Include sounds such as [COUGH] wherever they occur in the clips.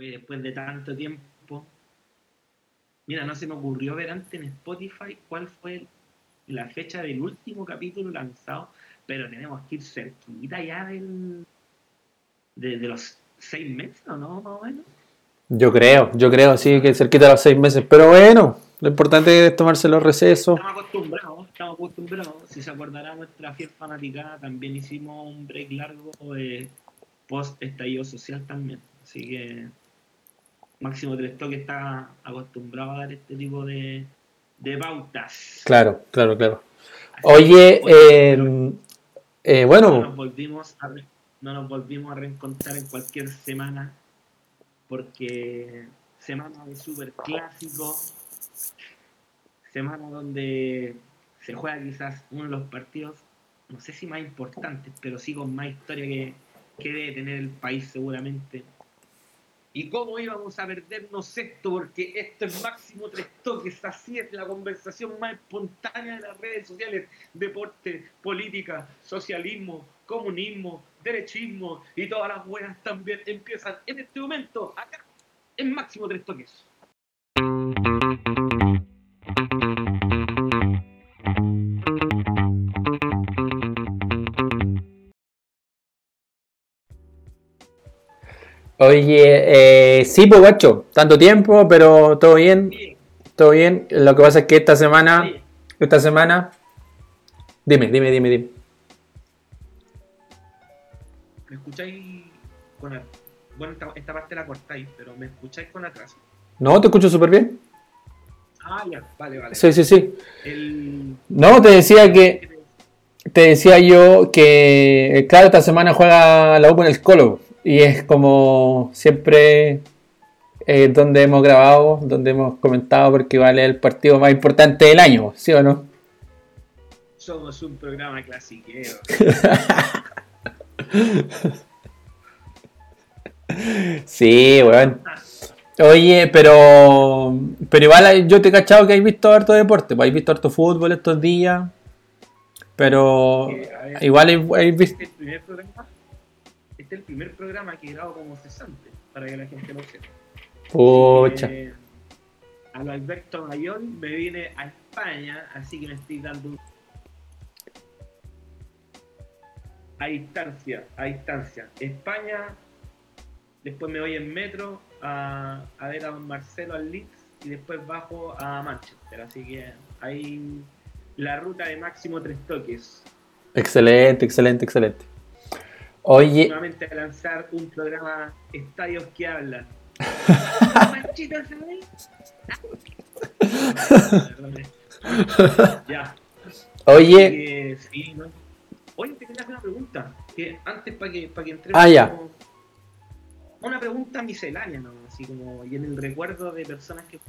Oye, después de tanto tiempo. Mira, no se me ocurrió ver antes en Spotify cuál fue la fecha del último capítulo lanzado, pero tenemos que ir cerquita ya del. de, de los seis meses, ¿o no? Más o menos. Yo creo, yo creo, sí, que cerquita de los seis meses. Pero bueno, lo importante es tomarse los recesos. Estamos acostumbrados, estamos acostumbrados. Si se acordará nuestra fiel fanaticada, también hicimos un break largo de post estallido social también. Así que Máximo Tres Toques está acostumbrado a dar este tipo de, de pautas. Claro, claro, claro. Oye, eh, eh, No bueno, nos, volvimos a re- no nos volvimos a reencontrar en cualquier semana porque semana de super clásico, semana donde se juega quizás uno de los partidos, no sé si más importantes, pero sí con más historia que, que debe tener el país seguramente. ¿Y cómo íbamos a perdernos esto? Porque esto es máximo tres toques, así es la conversación más espontánea de las redes sociales, deporte, política, socialismo, comunismo, derechismo y todas las buenas también empiezan en este momento, acá, en máximo tres toques. Oye, eh, sí, pues guacho, tanto tiempo, pero todo bien, todo bien. Lo que pasa es que esta semana, sí. esta semana, dime, dime, dime, dime. ¿Me escucháis con a- Bueno, esta, esta parte la cortáis, pero ¿me escucháis con atraso? No, te escucho súper bien. Ah, ya, vale, vale. Sí, sí, sí. El... No, te decía que, te decía yo que, eh, claro, esta semana juega la U con el Colo. Y es como siempre eh, donde hemos grabado, donde hemos comentado, porque vale el partido más importante del año, ¿sí o no? Somos un programa clasiquero. [LAUGHS] Sí, weón. Oye, pero pero igual yo te he cachado que has visto harto deporte, pues has visto harto fútbol estos días, pero igual hay, hay visto... El primer programa. Es el primer programa que grabo como cesante, para que la gente lo sepa. Pucha. Eh, a lo Alberto Mayor me vine a España, así que me estoy dando un- a distancia, a distancia. España, después me voy en metro a, a ver a don Marcelo al Leeds y después bajo a Manchester. Así que ahí la ruta de máximo tres toques. Excelente, excelente, excelente. Oye, Nuevamente a lanzar un programa Estadios que hablan. [LAUGHS] [LAUGHS] Ya. oye, Eh, sí, ¿no? Oye, te quería hacer una pregunta. Que antes, para que, para que entremos. Ah, ya. como- Una pregunta miscelánea, ¿no? Así como, y en el recuerdo de personas que.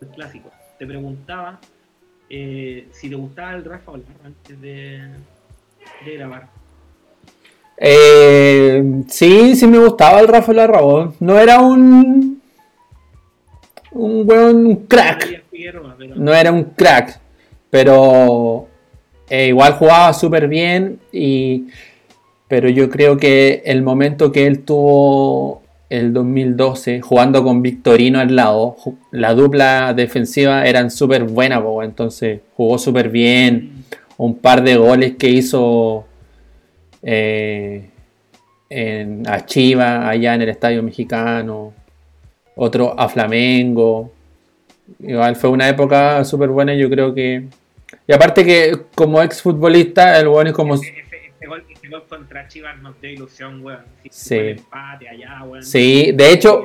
El clásico. Te preguntaba eh, si te gustaba el Rafa Olarra antes de, de grabar. Eh, sí, sí me gustaba el Rafa Larrabón. No era un... Un weón, un crack. No era un crack, pero eh, igual jugaba súper bien y pero yo creo que el momento que él tuvo el 2012 jugando con Victorino al lado, la dupla defensiva eran súper buena, entonces jugó súper bien, un par de goles que hizo eh, en, a Chivas allá en el Estadio Mexicano, otro a Flamengo. Igual fue una época súper buena, yo creo que. Y aparte que como ex futbolista, el bueno es como. Ese, ese- ese gol, ese gol contra Chivas nos dio ilusión, weón. Sí. Sí. fue el empate allá, weón. Sí, de hecho,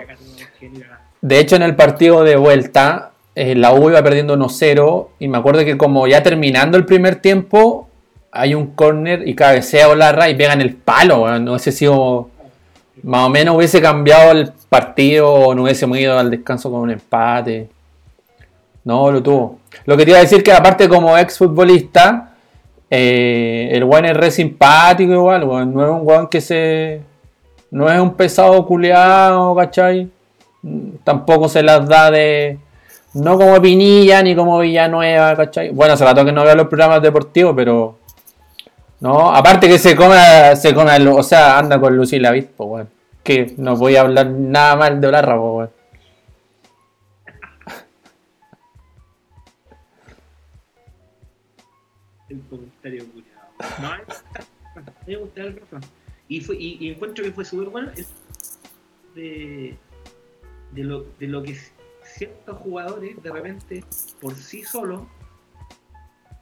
de hecho en el partido de vuelta, eh, la U iba perdiendo 1-0 y me acuerdo que como ya terminando el primer tiempo, hay un córner y cabecea Olarra y pega en el palo, no hubiese sido... Más o menos hubiese cambiado el partido o no hubiésemos ido al descanso con un empate. No, lo tuvo. Lo que te iba a decir que aparte como ex futbolista, eh, el weón es re simpático igual. No es un weón que se... No es un pesado culeado, ¿cachai? Tampoco se las da de... No como Pinilla ni como Villanueva, ¿cachai? Bueno, se la toca que no vea los programas deportivos, pero... No, aparte que se come, se come, o sea, anda con Lucila Vispo, weón. que no voy a hablar nada mal de Olarra, po, weón. El comentario culiado. No, me gusta el Rafa. Y, fue, y, encuentro que fue súper bueno de, de, lo, de lo que ciertos jugadores de repente por sí solos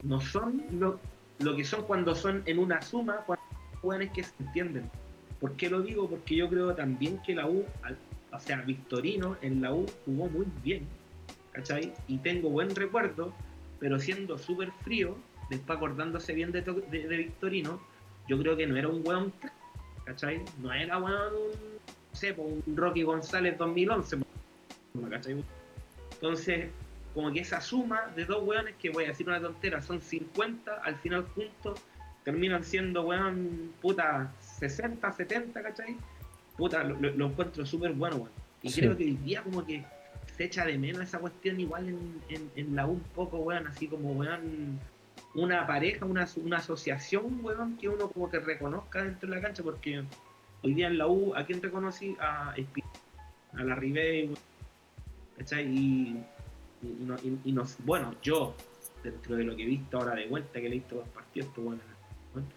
no son lo, lo que son cuando son en una suma, cuando jugadores que se entienden. ¿Por qué lo digo? Porque yo creo también que la U, o sea, Victorino en la U jugó muy bien, ¿cachai? Y tengo buen recuerdo, pero siendo súper frío, después acordándose bien de, de, de Victorino, yo creo que no era un weón, ¿cachai? No era weón un, no sé, un Rocky González 2011, po, ¿cachai? Entonces, como que esa suma de dos weones que voy a decir una tontera, son 50, al final juntos terminan siendo weón, puta, 60, 70, ¿cachai? Puta, lo, lo- encuentro súper bueno, weón. Y Sí. creo que hoy día como que se echa de menos esa cuestión igual en, en, en la U un poco, weón, así como, weón, una pareja, una, una asociación, weón, que uno como que reconozca dentro de la cancha, porque hoy día en la U, ¿a quién reconocí? A Espi- a la Ribey, weón, ¿cachai? Y, y, no- y- y nos, bueno, yo, dentro de lo que he visto ahora de vuelta, que he visto dos partidos, pues bueno, weón,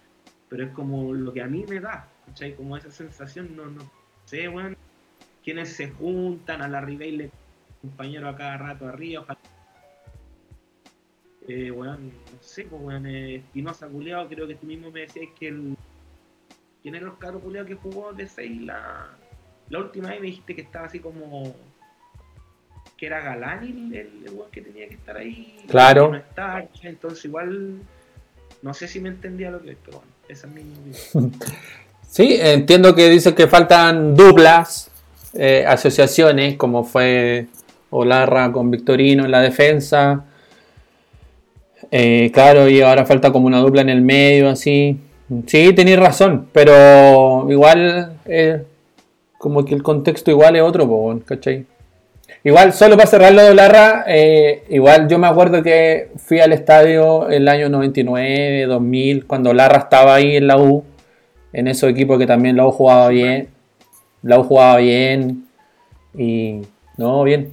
pero es como lo que a mí me da, ¿cachai? Como esa sensación, no, no sé, weón, quienes se juntan, a la Ribey le compañero a cada rato arriba, ojalá eh, weón, no sé, pues weón, eh, Espinosa culeado, creo que tú mismo me decías que el. ¿Quién era el caro culeado que jugó de 6 la, la última vez? Me dijiste que estaba así como. Que era Galán el, el, que tenía que estar ahí. Claro. entonces igual. No sé si me entendía lo que es, pero bueno, esa es mi opinión. [LAUGHS] Sí, entiendo que dice que faltan duplas, eh, asociaciones, como fue Olarra con Victorino en la defensa. Eh, claro, y ahora falta como una dupla en el medio, así. Sí, tenéis razón, pero igual, eh, como que el contexto igual es otro, ¿cachai? Igual, solo para cerrar lo de Olarra, eh, igual yo me acuerdo que fui al estadio el año 99, 2000, cuando Olarra estaba ahí en la U en esos equipos que también la U jugaba bien. La U jugaba bien. Y. No, bien.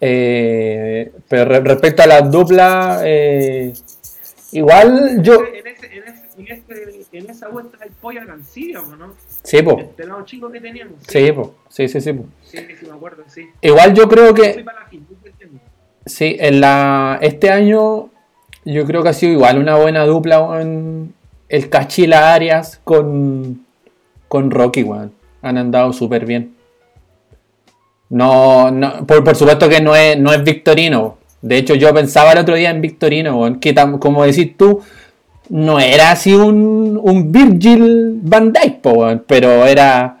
Eh, pero re- respecto a las duplas, eh, igual yo. En, ese, en, ese, en, ese, en esa vuelta el pollo Arancilla, ¿o ¿no? Sí, po. El pelado chico que teníamos. Sí, po. Sí, sí, sí. po. Sí, sí, me acuerdo, sí. Igual yo creo Yo que. para la fin, ¿tú entiendes? Sí, en la, este año yo creo que ha sido igual una buena dupla weón, el Cachila Arias con, con Rocky, weón. Han andado súper bien. No, no por, por supuesto que no es, no es Victorino. De hecho, yo pensaba el otro día en Victorino, weón, que tam- como decís tú, no era así un, un Virgil Van pero era,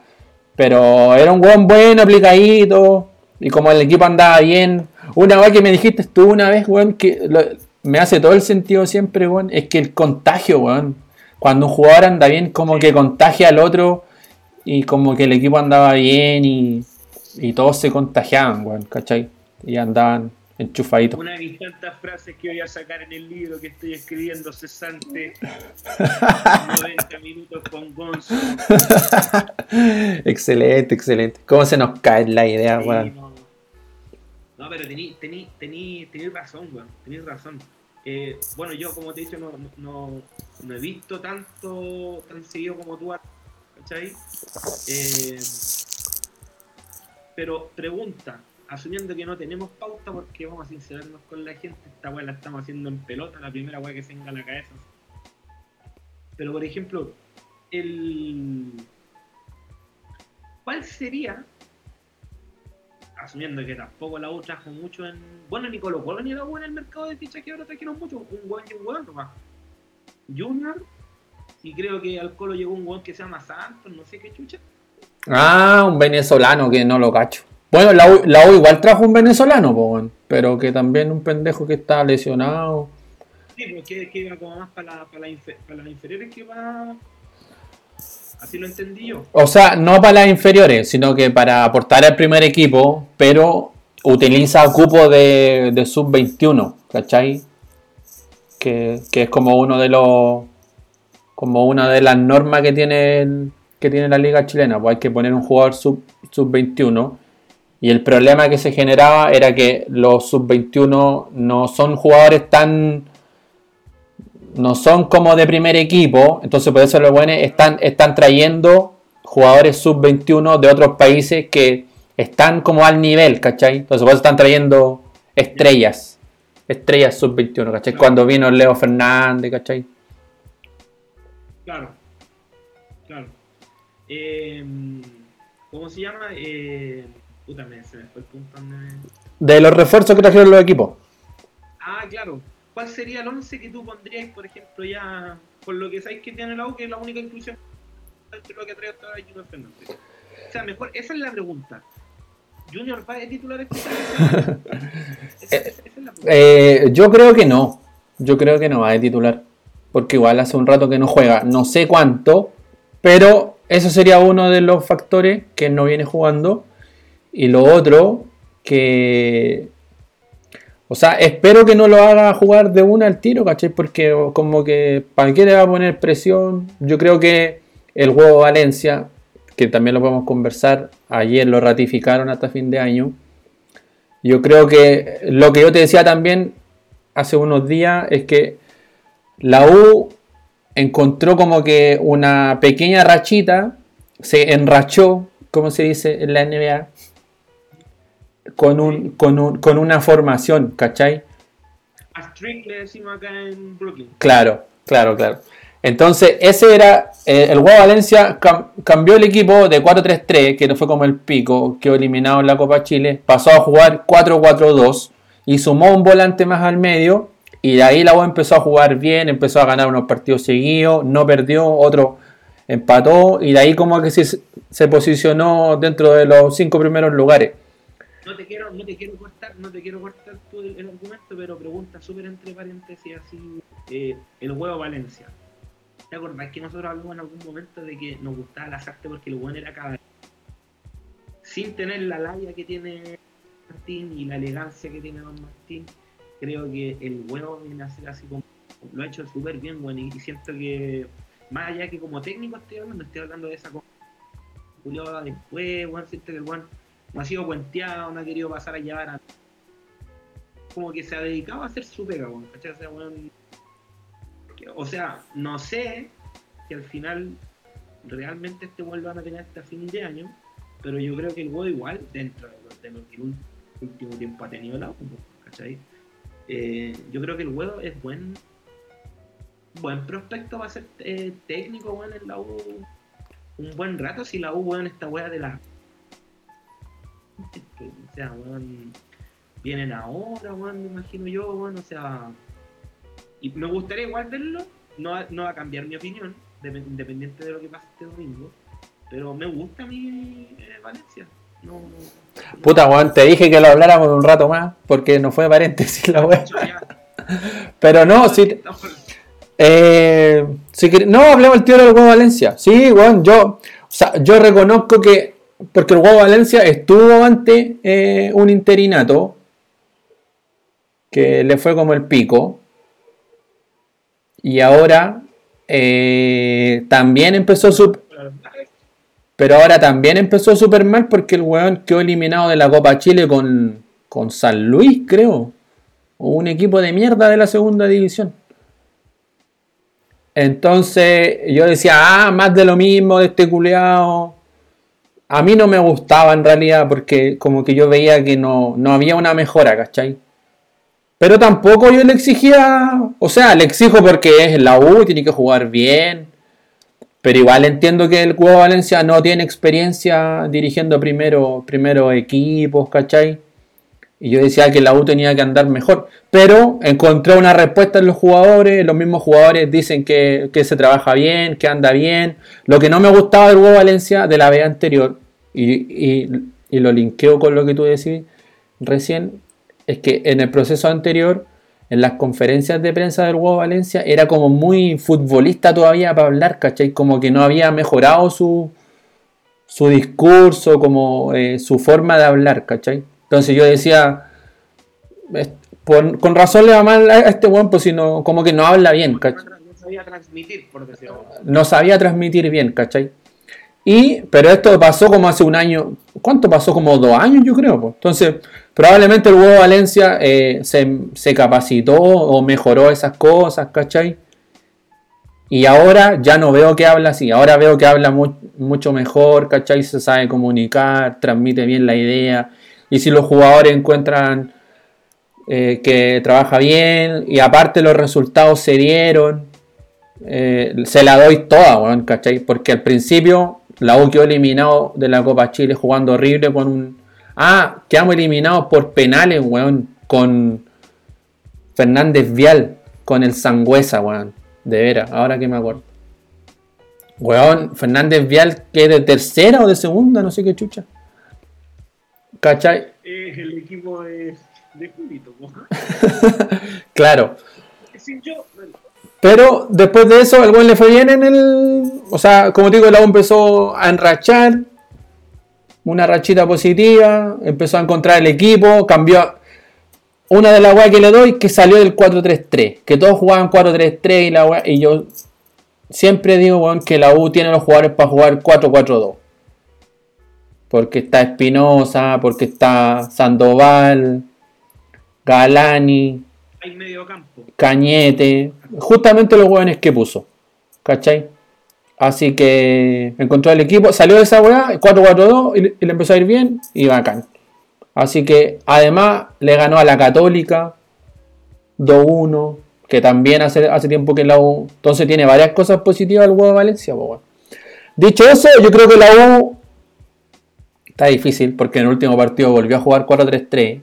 pero era un weón bueno, aplicadito, y como el equipo andaba bien. Una vez que me dijiste tú una vez, weón, que me hace todo el sentido siempre, weón, es que el contagio, weón. Cuando un jugador anda bien, como que contagia al otro, y como que el equipo andaba bien, y, y todos se contagiaban, weón, ¿cachai? Y andaban enchufaditos. Una de mis tantas frases que voy a sacar en el libro que estoy escribiendo cesante 90 minutos con Gonzo. [LAUGHS] excelente, excelente. ¿Cómo se nos cae la idea, Sí, weón? no. No, pero tení, tení, tení, tení razón, weón. Tenís razón. Eh, bueno, yo, como te he dicho, no, no, no he visto tanto, tan seguido como tú, ¿cachai? Eh, pero pregunta, asumiendo que no tenemos pauta porque vamos a sincerarnos con la gente, esta weá la estamos haciendo en pelota, la primera weá que se venga a la cabeza. Pero por ejemplo, el ¿cuál sería? Asumiendo que tampoco la U trajo mucho en. Bueno, ni Colo Colo ni la U en el mercado de fichaje ahora trajeron mucho, un weón y un weón nomás. Junior, y creo que al Colo llegó un weón que se llama Santos, no sé qué chucha. Ah, un venezolano que no lo cacho. Bueno, la U, la U igual trajo un venezolano, po, pero que también un pendejo que está lesionado. Sí, pero que, que iba como más para la, para, la infe- para las inferiores que va. Así lo entendí yo. O sea, no para las inferiores, sino que para aportar al primer equipo, pero utiliza cupo de, de sub-21, ¿cachai? Que, que es como uno de los. como una de las normas que tiene que tiene la liga chilena, pues hay que poner un jugador sub, sub 21 y el problema que se generaba era que los sub-21 no son jugadores tan. no son como de primer equipo. Entonces, por eso los buenos están, están trayendo jugadores sub-21 de otros países que están como al nivel, ¿cachai? Entonces, por eso están trayendo estrellas. Estrellas sub-21, ¿cachai? Cuando vino Leo Fernández, ¿cachai? Claro. Claro. Eh, ¿Cómo se llama? Eh, Puta, me, se me fue el punto donde... De los refuerzos que trajeron los equipos. Ah, claro. ¿Cuál sería el 11 que tú pondrías, por ejemplo, ya por lo que sabéis que tiene la U, que es la única inclusión entre lo que trae hasta ahora Junior Fernández? O sea, mejor, esa es la pregunta. ¿Junior va de titular este [LAUGHS] esa, esa, esa es la pregunta. Eh, yo creo que no. Yo creo que no va de titular. Porque igual hace un rato que no juega. No sé cuánto. Pero eso sería uno de los factores que no viene jugando. Y lo otro, que. O sea, espero que no lo haga jugar de una al tiro, ¿cachai? Porque como que, ¿para qué le va a poner presión? Yo creo que el juego Valencia, que también lo podemos conversar, ayer lo ratificaron hasta fin de año. Yo creo que lo que yo te decía también hace unos días es que la U encontró como que una pequeña rachita, se enrachó, como se dice en la NBA, con, un, con, un, con una formación, ¿cachai? A Strick le decimos acá en Brooklyn. Claro, claro, claro. Entonces, ese era. eh, el Huevo Valencia cam- cambió el equipo de 4-3-3, que no fue como el pico, quedó eliminado en la Copa Chile. Pasó a jugar 4-4-2 y sumó un volante más al medio. Y de ahí la U empezó a jugar bien, empezó a ganar unos partidos seguidos, no perdió, otro empató. Y de ahí, como que se, se posicionó dentro de los cinco primeros lugares. No te quiero, no te quiero cortar, no te quiero cortar tú el, argumento, pero pregunta súper entre paréntesis así, eh, el huevo Valencia. ¿Te acordás que nosotros hablamos en algún momento de que nos gustaba la Sarte porque el hueón era cada sin tener la labia que tiene Martín y la elegancia que tiene Don Martín, creo que el huevo viene a ser así como lo ha hecho súper bien, bueno, y, siento que más allá que como técnico estoy hablando, estoy hablando de esa cosa. Julio después, bueno, siento que el weón no ha sido cuenteado, no ha querido pasar a llevar a. Como que se ha dedicado a hacer su pega, weón, ¿cachai? O sea, que- o sea, no sé si al final realmente este weón lo van a tener hasta fin de año, pero yo creo que el weón igual, dentro de lo, que el último tiempo ha tenido la ¿cachai? Eh, yo creo que el weón es buen buen prospecto va a ser eh, técnico, weón, en la U un buen rato si la U, weón, esta weá de la o sea, weón, vienen ahora, weón, me imagino yo, weón, o sea, y me gustaría igual verlo, no, va- no va a cambiar mi opinión, dep- independiente de lo que pase este domingo, pero me gusta mi eh, Valencia. No, no, Puta, weón, te dije que lo habláramos un rato más, porque no fue paréntesis la ya- [LAUGHS] Pero no, sí, Eh, si quer- no, hablemos el tío del Huevo Valencia. Sí, bueno, yo, o sea, yo reconozco que, porque el Huevo Valencia estuvo ante eh, un interinato que le fue como el pico. Y ahora eh, también empezó su, pero ahora también empezó súper mal porque el weón quedó eliminado de la Copa Chile con, con San Luis, creo. O un equipo de mierda de la segunda división. Entonces yo decía, ah, más de lo mismo de este culeado. A mí no me gustaba en realidad porque como que yo veía que no, no había una mejora, ¿cachai? Pero tampoco yo le exigía, o sea, le exijo porque es la U, tiene que jugar bien. Pero igual entiendo que el Cuba Valencia no tiene experiencia dirigiendo primero, primero equipos, ¿cachai? Y yo decía que la U tenía que andar mejor. Pero encontré una respuesta en los jugadores. Los mismos jugadores dicen que, que se trabaja bien, que anda bien. Lo que no me gustaba del Huevo Valencia de la vez anterior, y, y- y lo linkeo con lo que tú decís recién, es que en el proceso anterior, en las conferencias de prensa del Huevo Valencia, era como muy futbolista todavía para hablar, ¿cachai? Como que no había mejorado su, su discurso, como eh, su forma de hablar, ¿cachai? Entonces yo decía, por- con razón le va mal a este weón, pues si no, como que no habla bien, ¿cachai? No sabía transmitir, por decirlo. no sabía transmitir bien, ¿cachai? Y, pero esto pasó como hace un año. ¿Cuánto pasó? Como dos años, yo creo. Pues. Entonces, probablemente el huevo Valencia eh, se, se, capacitó o mejoró esas cosas, ¿cachai? Y ahora ya no veo que habla así. Ahora veo que habla mucho mejor, ¿cachai? Se sabe comunicar, transmite bien la idea. Y si los jugadores encuentran eh, que trabaja bien y aparte los resultados se dieron, eh, se la doy toda, ¿cachai? Porque al principio la U quedó eliminado de la Copa Chile jugando horrible con un... Ah, quedamos eliminados por penales, weón, con Fernández Vial, con el Sangüesa, weón. De veras, ahora que me acuerdo. Weón, Fernández Vial, que de tercera o de segunda, no sé qué chucha. ¿Cachai? El equipo de, de Julito, [LAUGHS] Claro. Pero después de eso, el buen le fue bien en el. O sea, como digo, el agua empezó a enrachar. Una rachita positiva. Empezó a encontrar el equipo. Cambió. Una de las weas que le doy que salió del 4-3-3. Que todos jugaban 4-3-3 y la wea, Y yo siempre digo, weón, que la U tiene los jugadores para jugar 4-4-2. Porque está Espinosa, porque está Sandoval, Galani, hay medio campo. Cañete, justamente los hueones que puso. ¿Cachai? Así que encontró el equipo, salió de esa weá, 4-4-2 y, le empezó a ir bien y bacán. Así que además le ganó a la Católica 2-1, que también hace, hace tiempo que la U. Entonces tiene varias cosas positivas el huevo de Valencia. Dicho eso, yo creo que la U está difícil porque en el último partido volvió a jugar 4-3-3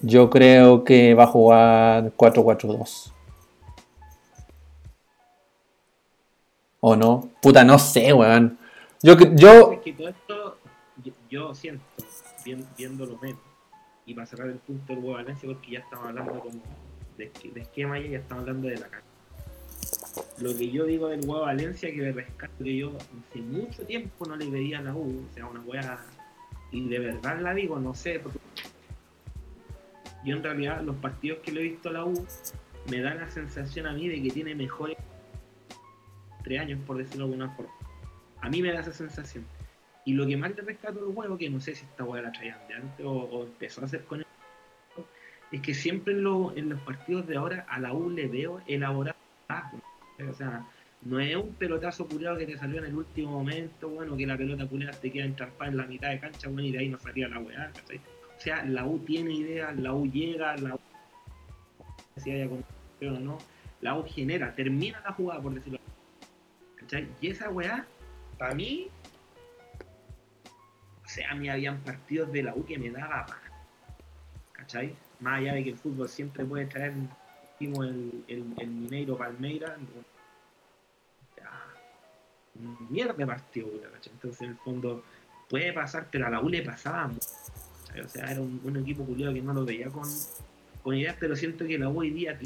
yo creo que va a jugar 4-4-2. ¿O no? Puta, no sé, weón. Yo, yo... yo, siento, viendo lo menos, y para cerrar el punto del Valencia, porque ya estamos hablando como de, esquema y ya estamos hablando de la cancha. Lo que yo digo del huevo Valencia, que me rescato que yo hace mucho tiempo no le veía a la U, o sea, una hueá, y de verdad la digo, no sé, porque yo en realidad los partidos que le he visto a la U me da la sensación a mí de que tiene mejores tres años, por decirlo de alguna forma. A mí me da esa sensación. Y lo que más le rescato el juego, que no sé si esta hueá la traían de antes o, empezó a hacer con él, es que siempre en, los partidos de ahora a la U le veo elaborar O sea, no es un pelotazo culiado que te salió en el último momento, bueno, que la pelota culiada te queda entrampada en la mitad de cancha, bueno, y de ahí no salía la weá, o sea, la U tiene ideas, la U llega, la U si haya pero no, la U genera, termina la jugada, por decirlo ¿Cachai? Y esa weá, para mí, o sea, a mí habían partidos de la U que me daba paz. ¿Cachai? Más allá de que el fútbol siempre puede traer el, el, el Mineiro Palmeira, mierda de partido, ¿cachai? Entonces, en el fondo, puede pasar, pero a la U le pasaba mucho. O sea, era un, equipo culiado que no lo veía con, con ideas, pero siento que la U hoy día.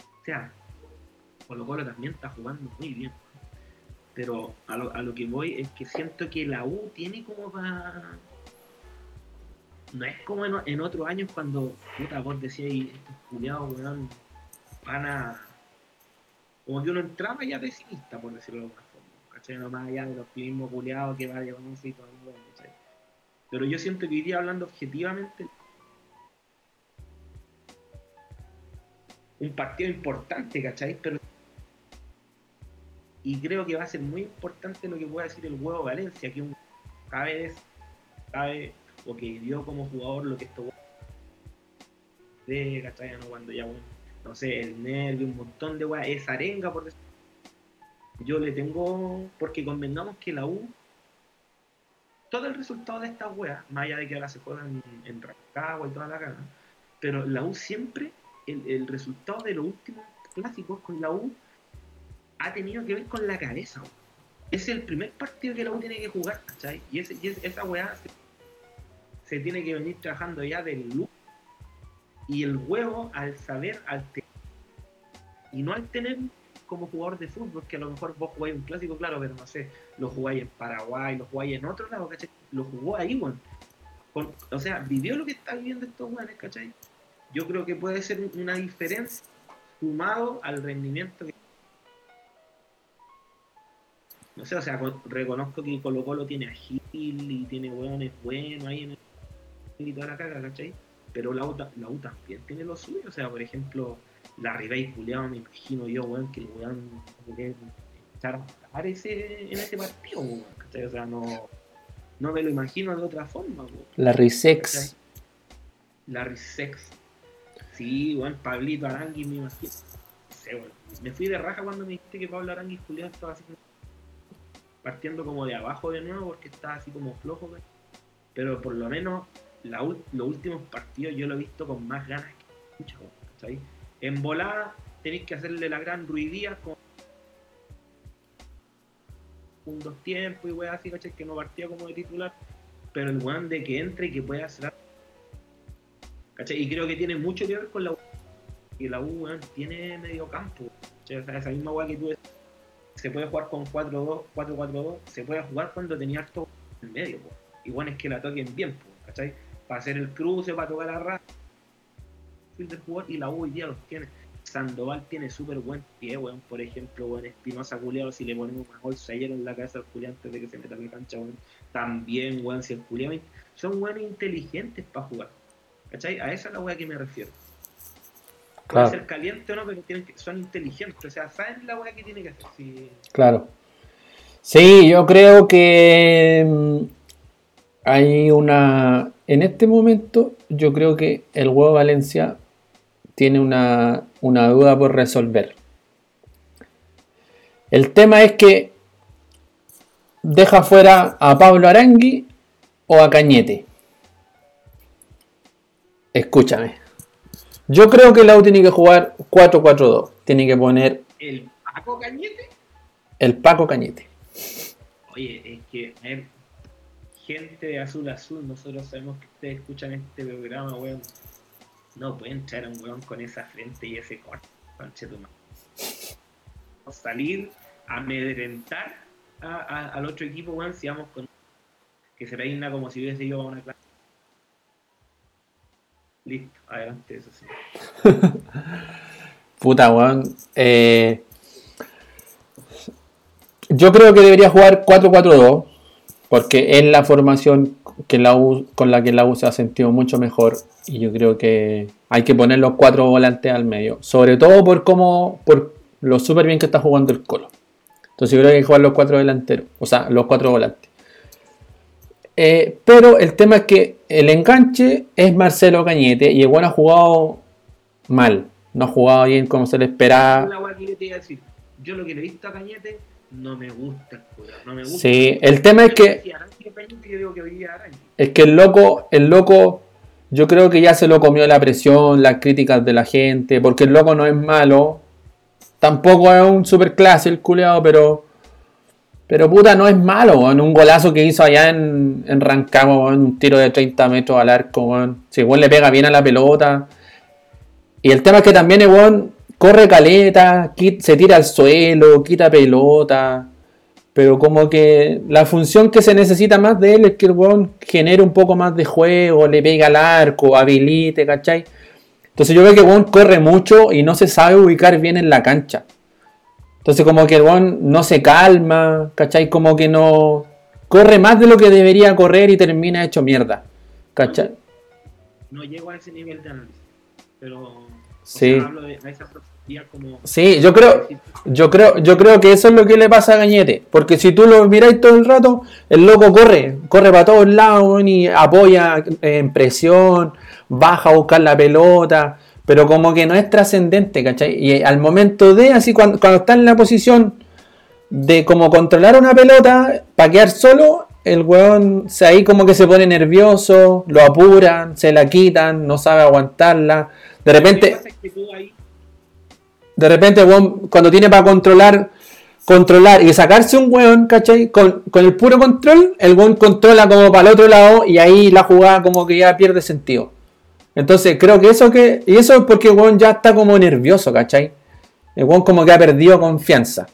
O sea, Colo Colo también está jugando muy bien. Pero a lo, a lo que voy es que siento que la U tiene como para. No es como en, otros años cuando, puta, vos decías, estos culiados, weón, van a. Como que uno entraba ya pesimista, por decirlo de alguna forma. ¿Cachai? No más allá de los mismos culiados que va a llevar un mundo, ¿cachai? Pero yo siento que iría hablando objetivamente un partido importante, ¿cachai? Pero y creo que va a ser muy importante lo que pueda decir el huevo Valencia, que un sabe, sabe o que dio como jugador lo que esto de ¿cachai? Cuando ya no sé, el nervio, un montón de weas, es arenga por decir. Yo le tengo, porque convengamos que la U todo el resultado de esta wea, más allá de que ahora se juegan en, en Rancagua y toda la gana, pero la U siempre, el, resultado de los últimos clásicos con la U ha tenido que ver con la cabeza. Es el primer partido que la U tiene que jugar, ¿cachai? Y, esa weá se, tiene que venir trabajando ya del luz. Y el huevo, al saber, al tener, y no al tener como jugador de fútbol, que a lo mejor vos jugáis un clásico, claro, pero no sé, lo jugáis en Paraguay, lo jugáis en otro lado, ¿cachai? Lo jugó ahí, weón. O sea, vivió lo que está viviendo estos weones, ¿cachai? Yo creo que puede ser una diferencia sumado al rendimiento que no sé, o sea, reconozco que Colo Colo tiene a Gil y tiene hueones buenos ahí en el y toda la ¿cachai? Pero la U, la U también tiene lo suyo, o sea, por ejemplo, la Ribey Julián, me imagino yo, weón, que el weón echar a ese, en ese partido, weón, ¿cachai? O sea, no, no me lo imagino de otra forma, weón. La Risex. La Risex. Sí, weón, Pablito Arangui, me imagino. No sé, weón. Me fui de raja cuando me dijiste que Pablo Arangui y Julián estaba así partiendo como de abajo de nuevo porque estaba así como flojo. Pero por lo menos los últimos partidos yo lo he visto con más ganas que mucho, ¿cachai? En volada tenéis que hacerle la gran ruidía con un dos tiempos y weá así, ¿cachai? Que no partía como de titular, pero el weón de que entre y que pueda hacer ¿cachai? Y creo que tiene mucho que ver con la U. Y la U, tiene medio campo, esa misma weá que tú se puede jugar con 4-2, 4-4-2, se puede jugar cuando tenía harto en medio, po. Igual es que la toquen bien, ¿cachai? Para hacer el cruce, para tocar la raza y la U hoy día los tiene. Sandoval tiene súper buen pie, weón. Por ejemplo, weón, Espinosa culiado, si le ponemos una bolsa ayer en la cabeza al Julián antes de que se meta en la cancha, weón. También, weón, si el Julián. Son weones inteligentes para jugar. ¿Cachai? A esa es la weá que me refiero. Puede ser caliente o no, pero tienen que, son inteligentes. O sea, saben la weá que tiene que hacer. Claro. Sí, yo creo que mm, hay una. En este momento, yo creo que el huevo Valencia tiene una, duda por resolver. El tema es que deja fuera a Pablo Arangui o a Cañete. Escúchame. Yo creo que Lau tiene que jugar 4-4-2. Tiene que poner. ¿El Paco Cañete? El Paco Cañete. Oye, es que gente de Azul Azul, nosotros sabemos que ustedes escuchan este programa, weón no pueden traer a un weón con esa frente y ese corte, Salir a amedrentar al otro equipo, weón, si vamos con. que se peina como si hubiese ido a una clase. Listo, adelante, eso sí. [LAUGHS] Puta, weón. Eh, yo creo que debería jugar 4-4-2, porque es la formación que con la que la U se ha sentido mucho mejor y yo creo que hay que poner los cuatro volantes al medio. Sobre todo por cómo, por lo súper bien que está jugando el Colo. Entonces yo creo que hay que jugar los cuatro delanteros, o sea, los cuatro volantes. Eh, pero el tema es que el enganche es Marcelo Cañete y el bueno ha jugado mal. No ha jugado bien como se le esperaba. Yo lo que le he visto a Cañete no me gusta. No me gusta. Sí, el tema es que es que el loco, el loco, yo creo que ya se lo comió la presión, las críticas de la gente, porque el loco no es malo. Tampoco es un super clase el culeado, pero. Pero puta, no es malo, un golazo que hizo allá en, en Rancagua, un tiro de 30 metros al arco, si igual le pega bien a la pelota. Y el tema es que también el corre caleta, se tira al suelo, quita pelota. Pero como que la función que se necesita más de él es que el weón genere un poco más de juego, le pega al arco, habilite, ¿cachai? Entonces yo veo que weón corre mucho y no se sabe ubicar bien en la cancha. Entonces como que el weón no se calma, ¿cachai? Como que no... Corre más de lo que debería correr y termina hecho mierda. ¿Cachai? No llego a ese nivel de análisis, pero... Sí. hablo de, esa Sí, yo creo, yo creo, yo creo que eso es lo que le pasa a Gañete, porque si tú lo miráis todo el rato, el loco corre, corre para todos lados y apoya en presión, baja a buscar la pelota, pero como que no es trascendente, ¿cachai? Y al momento de, así cuando, cuando está en la posición de como controlar una pelota, para quedar solo, el weón se, ahí como que se pone nervioso, lo apuran, se la quitan, no sabe aguantarla. De repente de repente, cuando tiene para controlar, controlar y sacarse un weón, ¿cachai? Con, el puro control, el weón controla como para el otro lado y ahí la jugada como que ya pierde sentido. Entonces, creo que eso que. Y eso es porque weón ya está como nervioso, ¿cachai? El weón como que ha perdido confianza.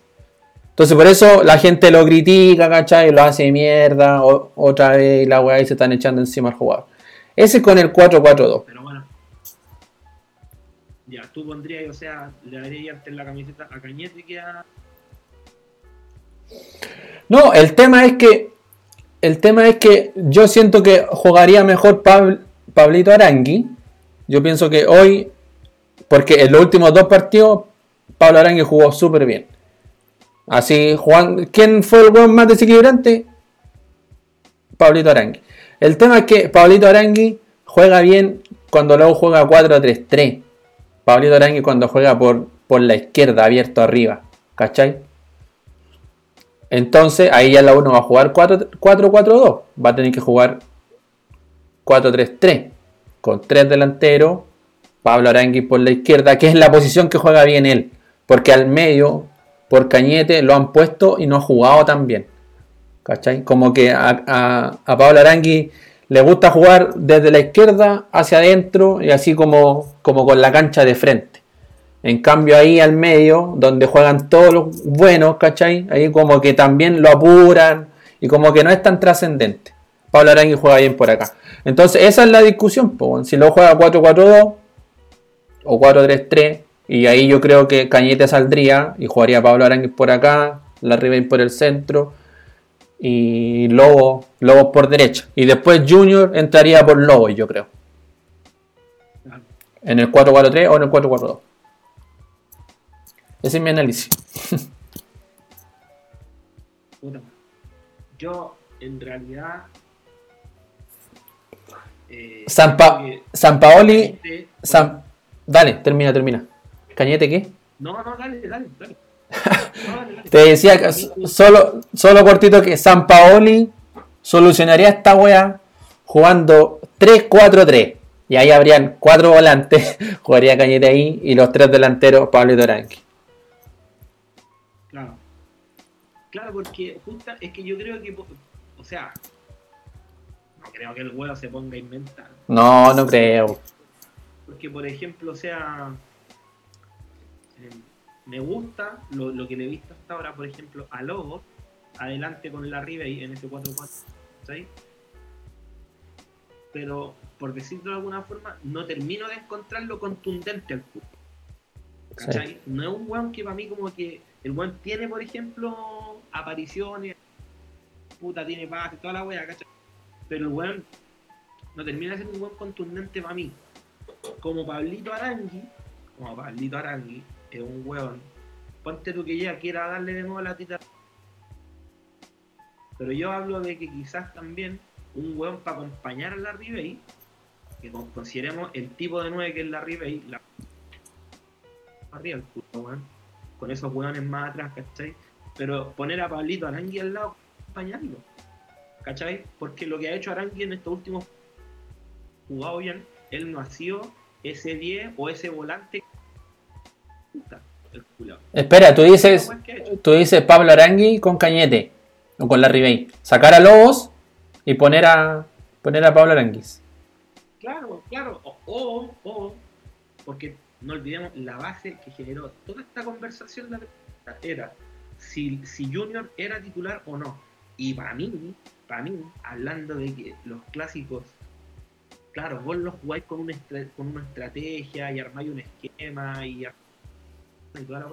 Entonces, por eso la gente lo critica, ¿cachai? Lo hace mierda. otra vez la weá y se están echando encima al jugador. Ese es con el 4-4-2. Ya, tú pondrías, o sea, le darías en la camiseta a Cañete que a. No, el tema es que. El tema es que yo siento que jugaría mejor Pablito Arangui. Yo pienso que hoy. Porque en los últimos dos partidos, Pablo Arangui jugó súper bien. Así, Juan. ¿Quién fue el más desequilibrante? Pablito Arangui. El tema es que Pablito Arangui juega bien cuando luego juega 4-3-3. Pablito Arangui cuando juega por, por la izquierda, abierto arriba. ¿Cachai? Entonces ahí ya la 1 va a jugar 4-4-2. Va a tener que jugar 4-3-3. Con tres delanteros. Pablo Arangui por la izquierda, que es la posición que juega bien él. Porque al medio, por Cañete, lo han puesto y no ha jugado tan bien. ¿Cachai? Como que a, Pablo Arangui le gusta jugar desde la izquierda hacia adentro y así como, como con la cancha de frente. En cambio ahí al medio, donde juegan todos los buenos, ¿cachai? Ahí como que también lo apuran y como que no es tan trascendente. Pablo Arangui juega bien por acá. Entonces esa es la discusión, si lo juega 4-4-2 o 4-3-3 y ahí yo creo que Cañete saldría y jugaría Pablo Arangui por acá, la Ribey por el centro y Lobo, Lobo por derecha. Y después Junior entraría por Lobo, yo creo. En el 4-4-3 o en el 4-4-2. Ese es mi análisis. Yo, en realidad. Eh, San, Paoli. dale, termina, termina. ¿Cañete qué? No, no, dale, dale, dale. [LAUGHS] Te decía que solo, solo cortito que San Paoli solucionaría esta wea jugando 3-4-3. Y ahí habrían cuatro volantes, [LAUGHS] jugaría Cañete ahí, y los tres delanteros, Pablo y Toranqui. Claro, porque justa, es que yo creo que, o sea, creo que el huevo se ponga a inventar. No, no creo. Porque, por ejemplo, o sea, eh, me gusta lo, que le he visto hasta ahora, por ejemplo, a Lobos, adelante con la Ribey en ese 4-4, ¿sí? Pero, por decirlo de alguna forma, no termino de encontrarlo contundente al club. ¿Cachai? No es un weón que para mí como que el weón tiene, por ejemplo, apariciones, puta, tiene paz y toda la wea, ¿cachai? Pero el weón no termina ser un weón contundente para mí. Como Pablito Arangui, como Pablito Arangui, es un weón. Ponte tú que ya quiera darle de nuevo la tita. Pero yo hablo de que quizás también un weón para acompañar a la Ribey, que consideremos el tipo de nueve que es la Ribey, la arriba el puto weón con esos hueones más atrás, ¿cachai? Pero poner a Pablito Arangui al lado, acompañarlo, ¿cachai? Porque lo que ha hecho Arangui en estos últimos jugado bien, él no ha sido ese 10 o ese volante. Espera, tú dices, tú dices Pablo Arangui con Cañete o con la Ribey. Sacar a Lobos y poner a poner a Pablo Aranguis. Claro, claro. O, o, porque no olvidemos la base que generó toda esta conversación era si, si Junior era titular o no. Y para mí, para mí, hablando de que los clásicos, claro, vos los jugáis con una, con una estrategia y armáis un esquema y, la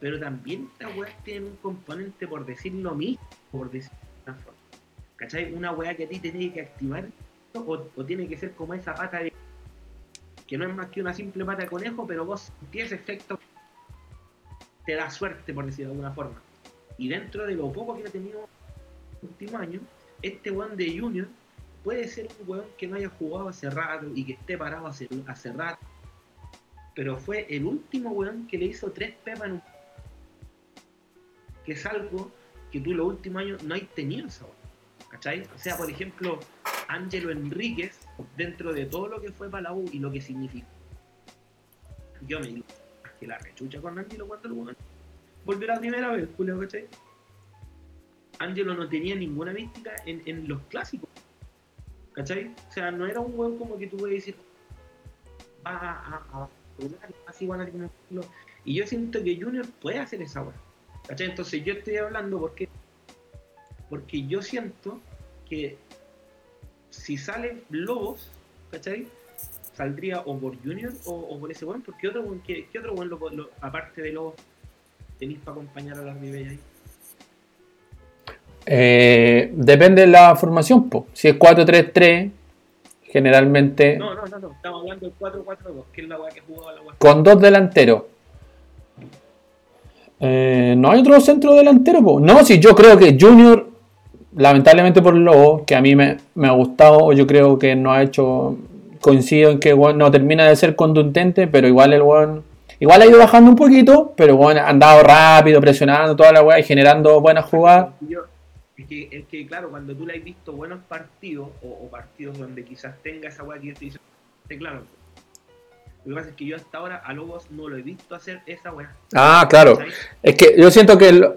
pero también estas weas tienen un componente por decir lo mismo, por decir una forma. ¿Cachai? Una wea que a ti te tiene que activar o, o tiene que ser como esa pata de que no es más que una simple pata de conejo, pero vos tienes efecto, te da suerte, por decirlo de alguna forma. Y dentro de lo poco que ha tenido último año, este weón de Junior puede ser un weón que no haya jugado hace rato y que esté parado hace, hace rato. Pero fue el último weón que le hizo tres pepas en un. Que es algo que tú los últimos años no hay tenido esa ¿Cachai? O sea, por ejemplo, Ángelo Enríquez, dentro de todo lo que fue para la U y lo que significó. Yo me digo, que la rechucha con Ángelo cuando el volvió la primera vez, Julio, ¿cachai? Ángelo no tenía ninguna mística en, los clásicos. ¿Cachai? O sea, no era un weón como que tú puedes decir, va a, a, así van a Y yo siento que Junior puede hacer esa weón. ¿Cachai? Entonces yo estoy hablando porque porque yo siento que si sale Lobos, ¿cachai? Saldría o por Junior o, por ese buen, porque otro buen, ¿qué, otro buen, lo, aparte de Lobos, tenéis para acompañar a la Ribey ahí? Eh, depende de la formación, po. si es 4-3-3, generalmente No, no, no, no. Estamos hablando del 4-4-2, que es la weá que jugaba la weá. con dos delanteros. Eh, no hay otro centro delantero, po. no, si yo creo que Junior, lamentablemente por Lobo, que a mí me, me ha gustado, yo creo que no ha hecho, coincido en que weón, no termina de ser contundente, pero igual el weón, igual ha ido bajando un poquito, pero bueno, ha andado rápido, presionando toda la weá y generando buenas jugadas. Yo- es, que, es que, claro, cuando tú le has visto buenos partidos, o, o partidos donde quizás tenga esa weá que yo te dice, claro. Lo que pasa es que yo hasta ahora a Lobos no lo he visto hacer esa weá. Ah, claro. Es que yo siento que el,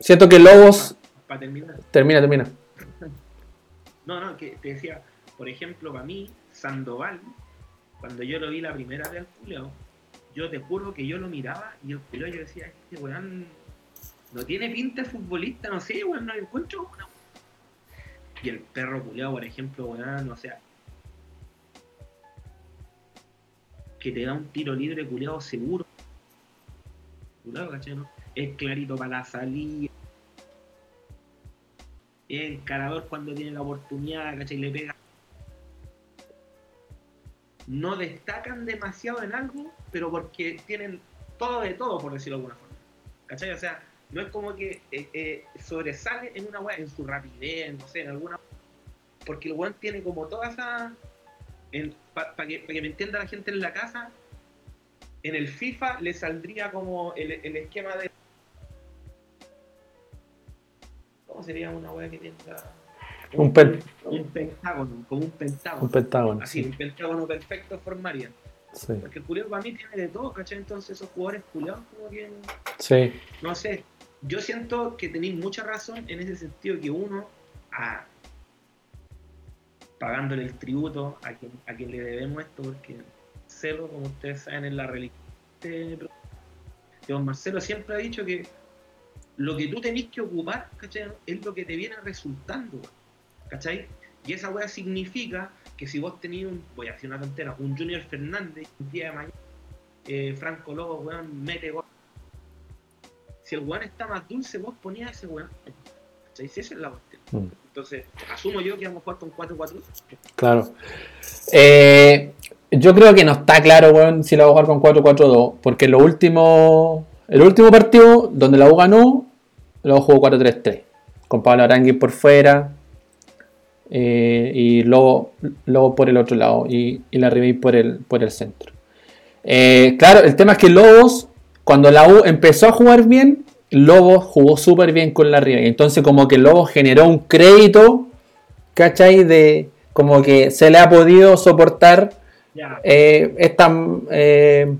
siento que Lobos Para terminar. termina, termina. [LAUGHS] No, no, que te decía, por ejemplo, para mí, Sandoval, cuando yo lo vi la primera vez al culeado, yo te juro que yo lo miraba y el yo decía, este weón no tiene pinta de futbolista, no sé, weón, no encuentro una... Y el perro culeado, por ejemplo, weón, o sea, que te da un tiro libre culeado seguro. Culeado, ¿cachai? no? Es clarito para la salida. Es encarador cuando tiene la oportunidad, ¿cachai? Le pega. No destacan demasiado en algo, pero porque tienen todo de todo, por decirlo de alguna forma. ¿Cachai? O sea, no es como que eh, eh, sobresale en una weá, en su rapidez, no sé, en alguna. Porque el weón tiene como toda esa. Para que, pa' que me entienda la gente en la casa, en el FIFA le saldría como el, el esquema de. ¿Cómo sería una weá que tenga. Un pen- un pentágono, como un pentágono. Un pentágono. Así, Sí, un pentágono perfecto formaría. sí, Porque el para mí tiene de todo, ¿cachai? Entonces esos jugadores culiados como que, sí. no sé, yo siento que tenéis mucha razón en ese sentido que uno, pagándole el tributo a quien, a quien le debemos esto, porque Marcelo, como ustedes saben, es la religión don Marcelo siempre ha dicho que lo que tú tenés que ocupar, ¿cachai? Es lo que te viene resultando, ¿cachai? Y esa weá significa que si vos tenías un, voy a decir una tontera, un Junior Fernández, un día de mañana, eh, Franco Lobo, weón, mete gol. Si el weón está más dulce, vos ponías ese weón. ¿Cachai? Si esa es la cuestión. Mm. Entonces, asumo yo que vamos a jugar con 4-4. Claro. Eh, yo creo que no está claro, weón, si la va a jugar con 4-4-2. Porque lo último, el último partido donde la U ganó, la U jugó 4-3-3. Con Pablo Aranguis por fuera. eh, y luego, luego por el otro lado. Y, y la Ribey por el, por el centro. Eh, claro, el tema es que Lobos, cuando la U empezó a jugar bien, Lobos jugó súper bien con la Ribey. Entonces, como que Lobos generó un crédito, ¿cachai? De como que se le ha podido soportar eh, estas eh,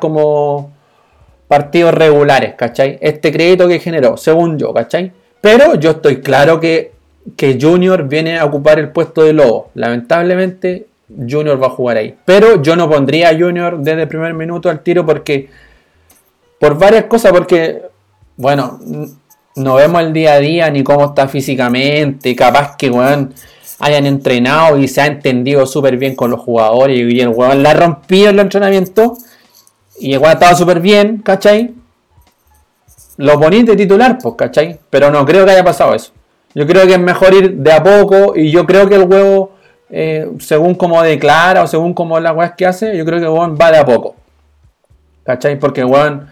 como partidos regulares, ¿cachai? Este crédito que generó, según yo, ¿cachai? Pero yo estoy claro que, que Junior viene a ocupar el puesto de Lobo. Lamentablemente, Junior va a jugar ahí. Pero yo no pondría a Junior desde el primer minuto al tiro porque. Por varias cosas, porque. Bueno, no vemos el día a día ni cómo está físicamente. Capaz que, weón, hayan entrenado y se ha entendido súper bien con los jugadores. Y el weón la ha rompido en el entrenamiento. Y el weón estaba súper bien, ¿cachai? Lo ponís de titular, pues, ¿cachai? Pero no creo que haya pasado eso. Yo creo que es mejor ir de a poco. Y yo creo que el huevo, eh, según como declara o según como las weas que hace, yo creo que el weón va de a poco. ¿Cachai? Porque el weón,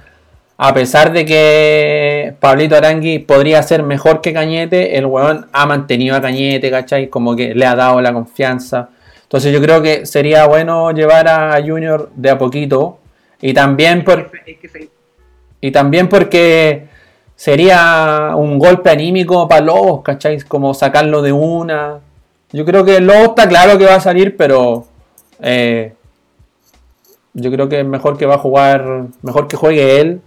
a pesar de que Pablito Arangui podría ser mejor que Cañete, el weón ha mantenido a Cañete, ¿cachai? Como que le ha dado la confianza. Entonces yo creo que sería bueno llevar a Junior de a poquito. Y también porque sería un golpe anímico para Lobos, ¿cachai? Como sacarlo de una. Yo creo que Lobos está claro que va a salir, pero eh, yo creo que mejor que va a jugar, mejor que juegue él.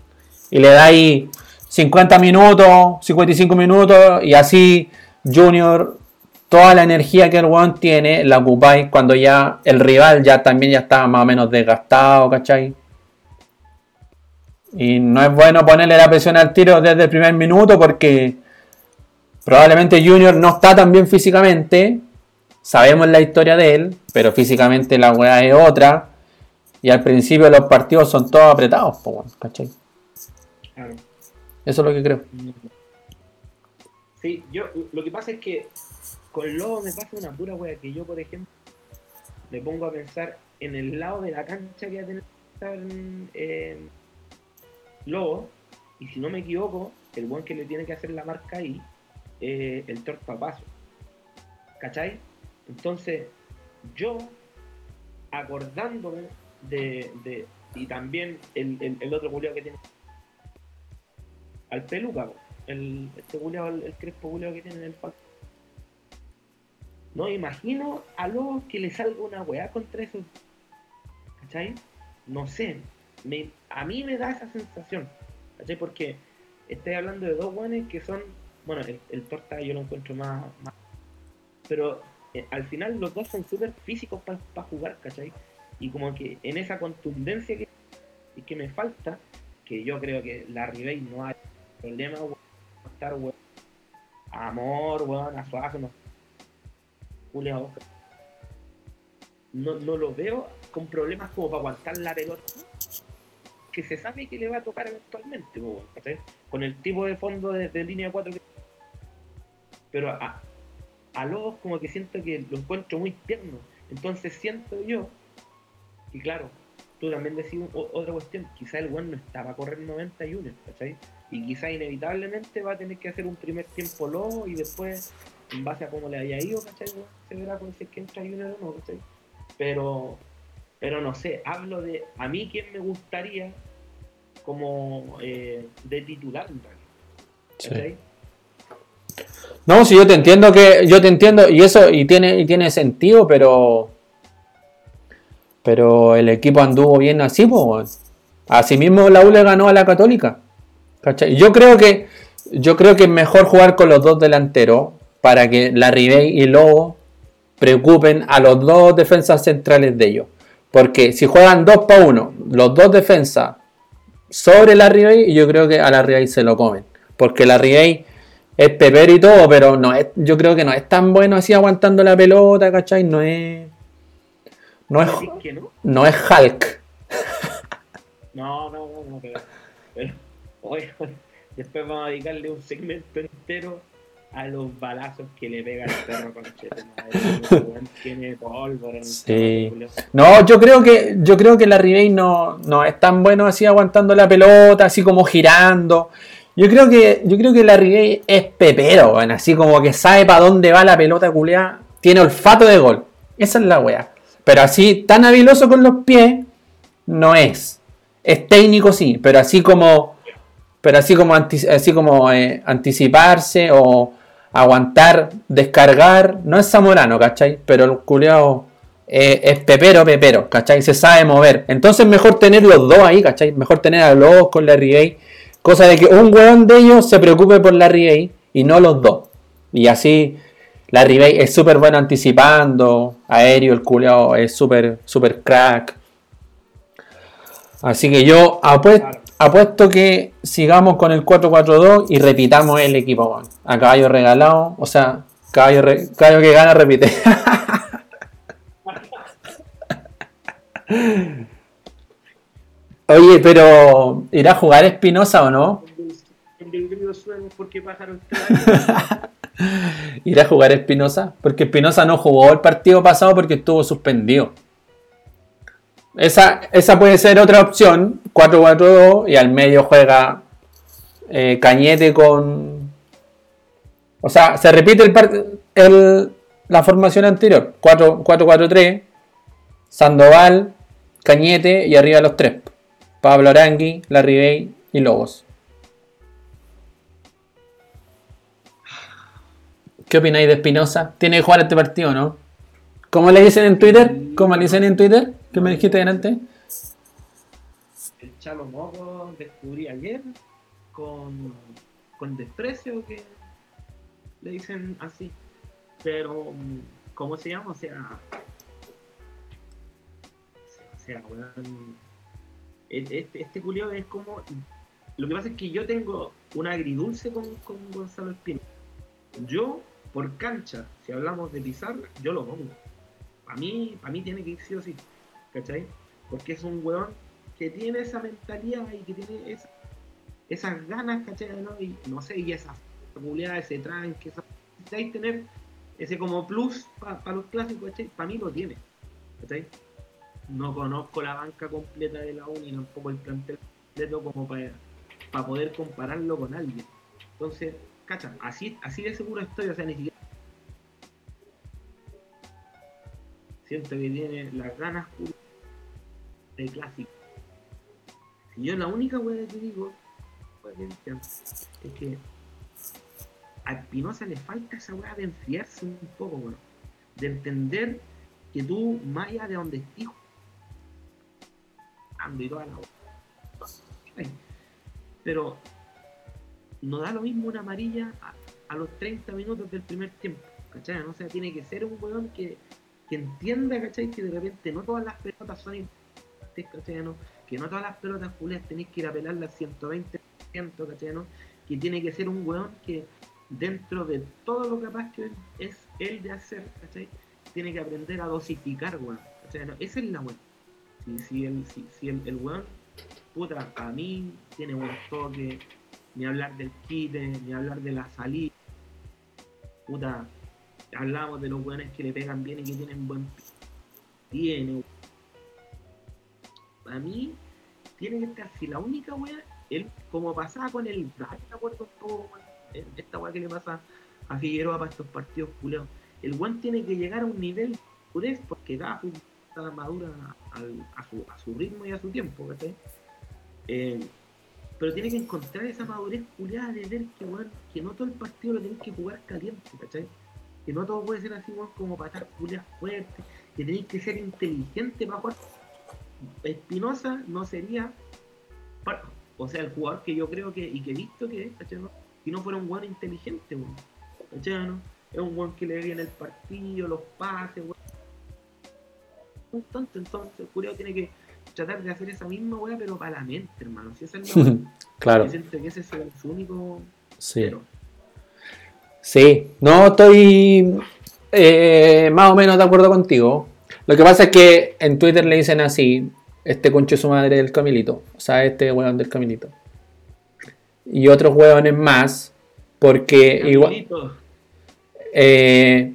Y le da ahí 50 minutos, 55 minutos, y así Junior, toda la energía que el weón tiene, la ocupáis cuando ya el rival ya también ya está más o menos desgastado, ¿cachai? Y no es bueno ponerle la presión al tiro desde el primer minuto porque probablemente Junior no está tan bien físicamente. Sabemos la historia de él, pero físicamente la weá es otra. Y al principio los partidos son todos apretados, ¿cachai? Claro. Eso es lo que creo. Sí, yo, lo que pasa es que con Lobo me pasa una pura wea que yo, por ejemplo, me pongo a pensar en el lado de la cancha que va a tener eh, Lobo, y si no me equivoco, el buen que le tiene que hacer la marca ahí, eh, el tortapaso. ¿Cachai? Entonces, yo, acordándome de, de y también el, el, el otro culiao que tiene al peluca, el, este culiao, el, crespo culiao que tiene en el pack. No imagino a los que le salga una weá contra esos. ¿Cachai? No sé. Me, a mí me da esa sensación. ¿Cachai? Porque estoy hablando de dos weones que son. Bueno, el, el torta yo lo encuentro más. pero eh, al final los dos son súper físicos para jugar, ¿cachai? Y como que en esa contundencia que, que me falta, que yo creo que la Ribey no hay problema, weón, estar, weón. Amor, weón, a Suazo, no. Julia Oscar. No, no lo veo con problemas como para aguantar la pelota. Que se sabe que le va a tocar eventualmente, weón. Con el tipo de fondo de, línea 4 que. Pero a, a Lobos como que siento que lo encuentro muy tierno. Entonces siento yo, y claro, tú también decís otra cuestión, quizá el buen no estaba a correr 91, ¿cachai? Y quizá inevitablemente va a tener que hacer un primer tiempo Lobo y después, en base a cómo le haya ido, ¿cachai? Se verá con si es que entra Junior o no, ¿cachai? Pero, pero no sé, hablo de a mí quién me gustaría como eh, de titular realidad. Sí. ¿cachai? No, si yo te entiendo que. Yo te entiendo, y eso, y tiene, y tiene sentido, pero. Pero el equipo anduvo bien así, pues. Así mismo la U le ganó a la Católica. ¿Cachai? Yo creo que. Yo creo que es mejor jugar con los dos delanteros para que la Ribey y Lobo preocupen a los dos defensas centrales de ellos. Porque si juegan 2 para 1, los dos defensas sobre la Ribey, yo creo que a la Ribey se lo comen. Porque la Ribey es pepero y todo, pero no es, yo creo que no es tan bueno así aguantando la pelota, ¿cachai? No es. No es, ¿Decís que no? es Hulk. No, no, no, no, [LAUGHS] después vamos a dedicarle un segmento entero a los balazos que le pega el perro con Tiene pólvora Sí. No, yo creo que yo creo que la Ribey no, no es tan bueno así aguantando la pelota, así como girando. Yo creo que yo creo que la Ribey es pepero, así como que sabe para dónde va la pelota culeada, tiene olfato de gol. Esa es la wea. Pero así tan habiloso con los pies no es. Es técnico sí, pero así como pero así como así como eh, anticiparse o aguantar, descargar, no es Zamorano, ¿cachai? Pero el culeado eh, es pepero, pepero, ¿cachai? Se sabe mover. Entonces mejor tener los dos ahí, ¿cachai? Mejor tener a los con la Ribey. Cosa de que un weón de ellos se preocupe por la Ribey y no los dos. Y así la Ribey es súper bueno anticipando. Aéreo, el culeado es súper, súper crack. Así que yo apuesto. Apuesto que sigamos con el 4-4-2 y repitamos el equipo. A caballo regalado, o sea, caballo, re- que gana repite. [LAUGHS] Oye, pero ¿irá a jugar Espinosa o no? [LAUGHS] ¿Irá a jugar Espinosa? Porque Espinosa no jugó el partido pasado porque estuvo suspendido. Esa, esa puede ser otra opción. 4-4-2 y al medio juega eh, Cañete con... O sea, se repite el, el- la formación anterior. 4 4-4-3. Sandoval, Cañete y arriba los tres. Pablo Arangui, Larribey y Lobos. ¿Qué opináis de Espinosa? Tiene que jugar este partido, ¿no? ¿Cómo le dicen en Twitter? ¿Cómo le dicen en Twitter? ¿Qué me dijiste delante? El Chalo Moco descubrí ayer con, con desprecio que le dicen así. Pero, ¿cómo se llama? O sea, o sea, weón, e- este, este culiao es como. Lo que pasa es que yo tengo un agridulce con, con Gonzalo Espino. Yo, por cancha, si hablamos de Pizarro, yo lo pongo. Para mí, para mí tiene que ir sí o sí. ¿Cachai? Porque es un weón que tiene esa mentalidad y que tiene esa- esas ganas, ¿cachai? ¿no? Y no sé, y esa culiada, ese tranque, esa... necesitáis tener ese como plus para los clásicos, Para mí lo tiene, No conozco la banca completa de la U ni tampoco el plantel completo como para, para poder compararlo con alguien. Entonces, cacha, así, así de seguro estoy, o sea, ni siquiera siento que tiene las ganas de clásico. Y yo la única weá que digo es que a Espinosa le falta esa weá de enfriarse un poco, bueno, de entender que tú, más allá de donde estés, ando y toda la Pero no da lo mismo una amarilla a, los 30 minutos del primer tiempo, ¿cachai? O sea, tiene que ser un weón que, que entienda, ¿cachai? Que de repente no todas las pelotas son importantes, ¿cachai? Que no todas las pelotas Julián tenéis que ir a pelarlas 120%, ¿cachai? Que tiene que ser un weón que dentro de todo lo capaz que es él de hacer, ¿cachai? Tiene que aprender a dosificar, weón. ¿cachai? esa es la weón. Si, si, el, si, el, weón, puta, a mí tiene buen toque, ni hablar del quite, ni hablar de la salida, puta, hablamos de los weones que le pegan bien y que tienen buen tiene a mí tiene que estar si la única wea él como pasaba con el ¿te acuerdas todo esta wea que le pasa a Figueroa para estos partidos culeados el weón tiene que llegar a un nivel porque da está madura a, su, a su ritmo y a su tiempo eh, pero tiene que encontrar esa madurez culiada de ver que, bueno, que no todo el partido lo tienes que jugar caliente, ¿cachai? Que no todo puede ser así como para estar fuerte, que tenéis que ser inteligente para jugar. Espinosa no sería, o sea, el jugador que yo creo que, y que he visto que es, Si no fuera un jugador inteligente, Es un jugador que le viene el partido, los pases, Un tonto, entonces el curioso tiene que tratar de hacer esa misma weá, pero para la mente, hermano. Si esa es la [LAUGHS] claro. que ese es su único. Sí. Sí, no estoy eh, más o menos de acuerdo contigo. Lo que pasa es que en Twitter le dicen así, este concho su madre del Camilito, o sea, este hueón del Camilito. Y otros hueones más, porque igual... Eh,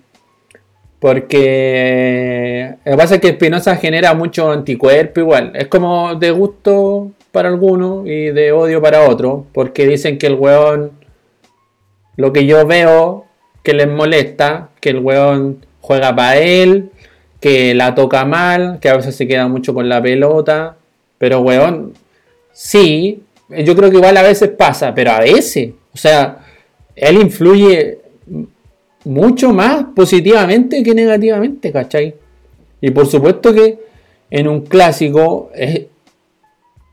porque lo que pasa es que Espinosa genera mucho anticuerpo igual. Es como de gusto para algunos y de odio para otros, porque dicen que el hueón lo que yo veo que les molesta, que el weón juega para él, que la toca mal, que a veces se queda mucho con la pelota. Pero weón, sí, yo creo que igual a veces pasa, pero a veces, o sea, él influye mucho más positivamente que negativamente, ¿cachai? Y por supuesto que en un clásico,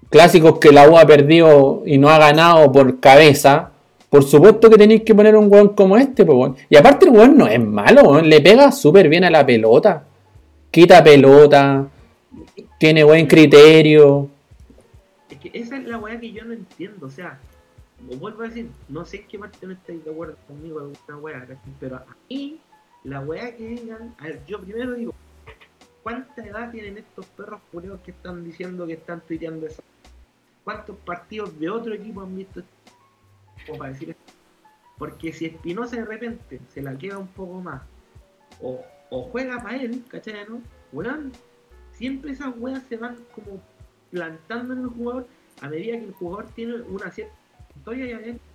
clásicos que la U ha perdido y no ha ganado por cabeza, por supuesto que tenéis que poner un weón como este, pues, Y aparte el weón no es malo, Le pega súper bien a la pelota. Quita pelota. Tiene buen criterio. Es que esa es la weá que yo no entiendo. O sea, vuelvo a decir, no sé en qué parte no estáis de acuerdo conmigo alguna weá, pero a mí, la weá que digan, a ver, yo primero digo, ¿cuánta edad tienen estos perros culeos que están diciendo que están tuiteando eso? ¿Cuántos partidos de otro equipo han visto para decir. Porque si Espinosa de repente se la queda un poco más, o, juega para él, ¿cachai? ¿no? Siempre esas weas se van como plantando en el jugador a medida que el jugador tiene una cierta historia y adentro.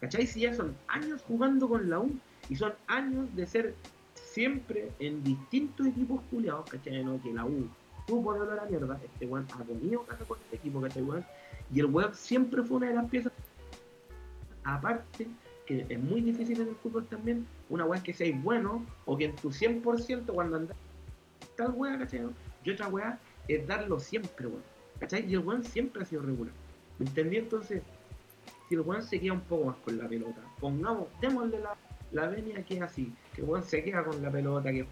¿Cachai? Si ya son años jugando con la U y son años de ser siempre en distintos equipos culiados, ¿cachai? ¿no? Que la U tuvo de hablar a mierda, este weón ha comido casa con este equipo, ¿cachai? Weón? Y el web siempre fue una de las piezas. Aparte, que es muy difícil en el fútbol también, una web que seáis bueno o que en tu 100% cuando andas tal web, ¿cachai? Y otra web es darlo siempre, weón. ¿Cachai? Y el weón siempre ha sido regular. ¿Me entendí? Entonces, si el weón se queda un poco más con la pelota, pongamos, démosle la, la venia que es así, que el weón se queda con la pelota, que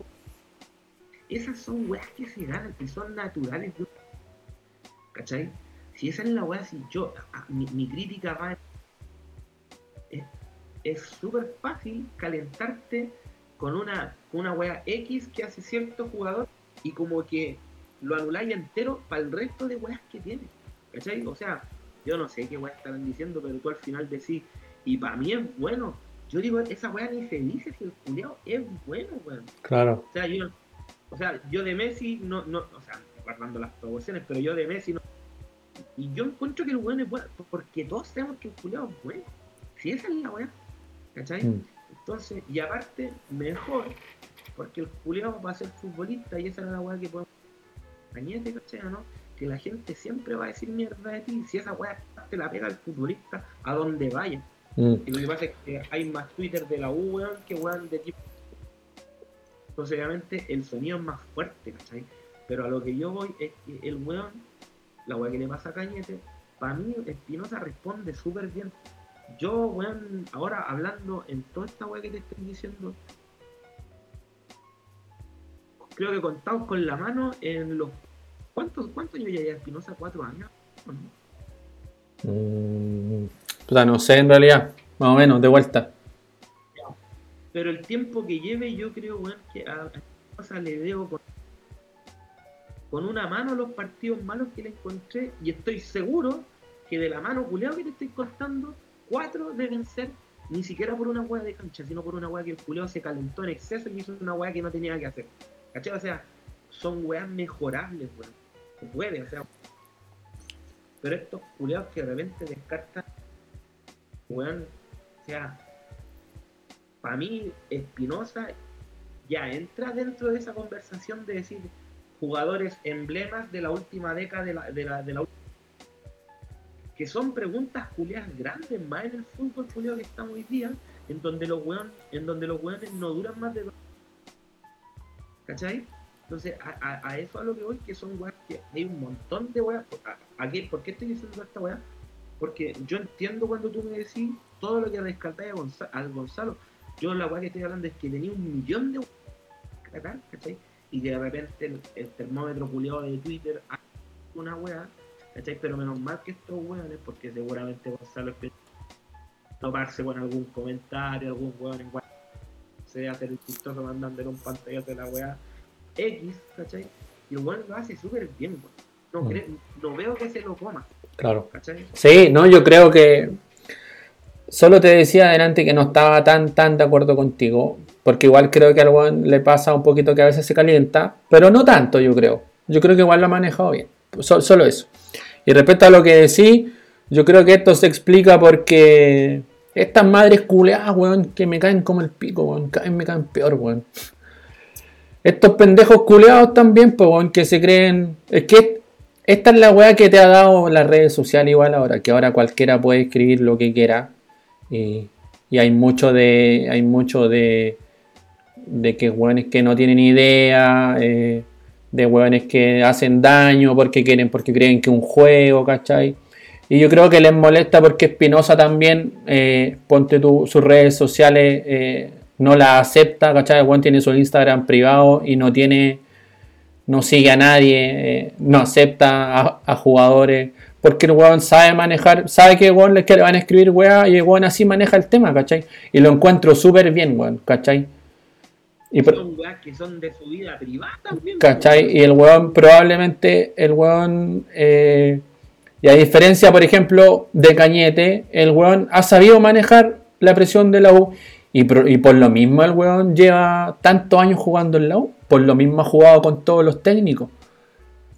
esas son weas que se ganan, que son naturales. ¿Cachai? Si esa es la weá, si yo, mi, crítica va es súper fácil calentarte con una, una weá X que hace cierto jugador y como que lo anuláis entero para el resto de weas que tiene. ¿Cachai? O sea, yo no sé qué weá estarán diciendo, pero tú al final decís, y para mí es bueno. Yo digo, esa weá ni se dice si el culiao es bueno, weón. Claro. O sea, yo, o sea, yo de Messi no, no, o sea, guardando las proporciones, pero yo de Messi no. Y yo encuentro que el weón es bueno, porque todos sabemos que el culiao es bueno. Si esa es la weá, ¿cachai? Mm. Entonces, y aparte, mejor, porque el culiao va a ser futbolista y esa es la weá que podemos. Cañete, ¿cachai? ¿no? Que la gente siempre va a decir mierda de ti. Si esa weá te la pega el futbolista a donde vaya. Mm. Y lo que pasa es que hay más Twitter de la U, weón, que weón de tipo. Entonces, obviamente, el sonido es más fuerte, ¿cachai? Pero a lo que yo voy es que el weón, la weá que le pasa a Cañete, para mí Espinosa responde súper bien. Yo, weón, ahora hablando en toda esta weá que te estoy diciendo, creo que contamos con la mano en los. ¿Cuántos, cuántos años ya lleva Espinosa? ¿Cuatro años? ¿O no? Mm, no sé en realidad, más o menos, de vuelta. Pero el tiempo que lleve, yo creo, weón, que a a Espinosa le debo con, con una mano los partidos malos que le encontré. Y estoy seguro que de la mano culeado que te estoy contando, cuatro deben ser ni siquiera por una hueá de cancha, sino por una hueá que el culeado se calentó en exceso y hizo una hueá que no tenía que hacer. ¿Cachai? O sea, son weas mejorables, weón. Se puede, o sea. Pero estos culeados que de repente descartan, weón, o sea, para mí Espinosa ya entra dentro de esa conversación de decir jugadores emblemas de la última década de la, de la, de la que son preguntas culiadas grandes más en el fútbol culiado que estamos hoy día, en donde los weón, en donde los weones no duran más de dos. ¿Cachai? Entonces, a, eso a lo que voy, que son weas hay un montón de weas. ¿A, ¿Por qué estoy diciendo esta wea? Porque yo entiendo cuando tú me decís todo lo que rescatáis a Gonza- al Gonzalo. Yo la wea que estoy hablando es que tenía un millón de weas. Y de repente el, el termómetro culiado de Twitter hace una wea, ¿cachai? Pero menos mal que estos weones, porque seguramente Gonzalo es toparse con algún comentario, algún weón en WhatsApp, se hacer el chistoso mandándole un pantallazo de la weá X, ¿cachai? Y el weón lo hace súper bien, weón. No, Mm. cre- no veo que se lo coma, Claro. ¿cachai? Sí, no, yo creo que solo te decía adelante que no estaba tan tan de acuerdo contigo, porque igual creo que al weón le pasa un poquito que a veces se calienta, pero no tanto, yo creo. Yo creo que igual lo ha manejado bien. So- solo eso. Y respecto a lo que decís, yo creo que esto se explica porque estas madres culeadas, weón, que me caen como el pico, weón, caen, me caen peor, weón. Estos pendejos culeados también, pues, weón, que se creen. Es que esta es la weá que te ha dado las redes sociales igual ahora, que ahora cualquiera puede escribir lo que quiera. Y, y hay mucho de. Hay mucho de. De que weones que no tienen idea. eh, de weones que hacen daño porque quieren, porque creen que es un juego, ¿cachai? Y yo creo que les molesta porque Espinosa también, eh, ponte tu, sus redes sociales, eh, no la acepta, ¿cachai? Weón tiene su Instagram privado y no tiene, no sigue a nadie, no acepta a, jugadores, porque el weón sabe manejar, sabe que weón le van a escribir weá y el weón así maneja el tema, ¿cachai? Y lo encuentro súper bien, weón, ¿cachai? Y Son weas que son de su vida privada también. ¿Cachai? Y el weón, probablemente, el weón, eh, y a diferencia, por ejemplo, de Cañete, el weón ha sabido manejar la presión de la U. Y por, y por lo mismo el weón lleva tantos años jugando en la U. Por lo mismo ha jugado con todos los técnicos.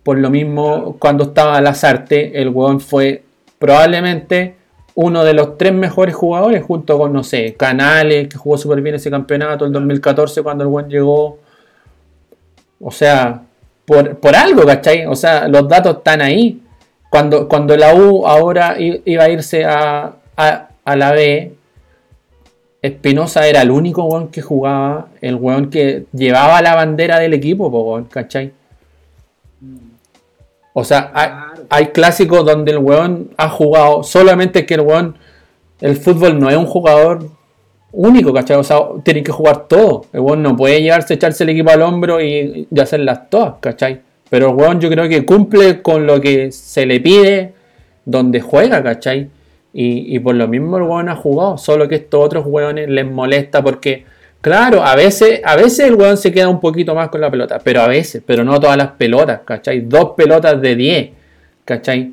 Por lo mismo, cuando estaba Lazarte, el weón fue probablemente uno de los tres mejores jugadores, junto con, no sé, Canales, que jugó súper bien ese campeonato el 2014 cuando el weón llegó. O sea, por, por algo, ¿cachai? O sea, los datos están ahí. Cuando, cuando la U ahora iba a irse a, a, a la B, Espinosa era el único weón que jugaba, el weón que llevaba la bandera del equipo, po, ¿cachai? O sea, hay, Claro. hay clásicos donde el weón ha jugado, solamente que el weón, el fútbol no es un jugador único, ¿cachai? O sea, tiene que jugar todo. El weón no puede llevarse, echarse el equipo al hombro y, y hacerlas todas, ¿cachai? Pero el weón yo creo que cumple con lo que se le pide donde juega, ¿cachai? Y, y por lo mismo el weón ha jugado, solo que estos otros weones les molesta porque, claro, a veces, a veces el weón se queda un poquito más con la pelota, pero a veces, pero no todas las pelotas, ¿cachai? Dos pelotas de 10, ¿cachai?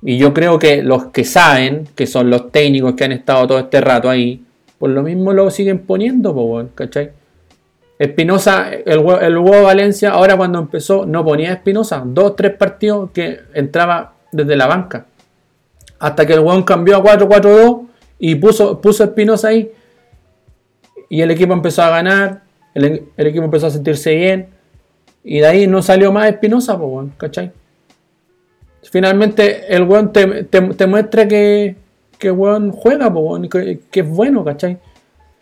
Y yo creo que los que saben, que son los técnicos que han estado todo este rato ahí, por lo mismo lo siguen poniendo, po, ¿cachai? Espinosa, el, el huevo Valencia, ahora cuando empezó, no ponía Espinosa. Dos, tres partidos que entraba desde la banca. Hasta que el hueón cambió a 4-4-2 y puso, puso Espinosa ahí. Y el equipo empezó a ganar. El, equipo empezó a sentirse bien. Y de ahí no salió más Espinosa, pues, ¿cachai? Finalmente el weón te, muestra que, que weón juega, pues, que, que es bueno, ¿cachai?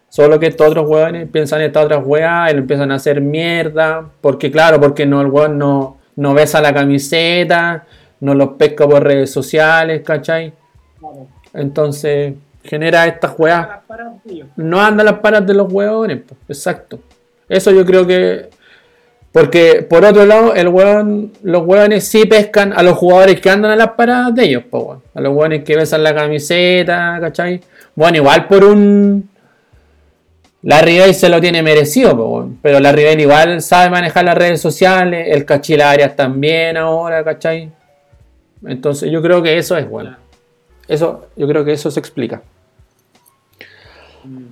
Solo que estos otros weones piensan en estas otras weas y lo empiezan a hacer mierda. Porque, claro, porque no, el weón no, no besa la camiseta, no los pesca por redes sociales, ¿cachai? Entonces, genera estas weas. No andan las paras de los weones, pues, exacto. Eso yo creo que. Porque por otro lado, el weón, los weones sí pescan a los jugadores que andan a las paradas de ellos, pues, a los weones que besan la camiseta, ¿cachai? Bueno, igual por un la Rivel se lo tiene merecido, pero la Rivel igual sabe manejar las redes sociales, el Cachilarias también ahora, ¿cachai? Entonces yo creo que eso es bueno. Eso, yo creo que eso se explica.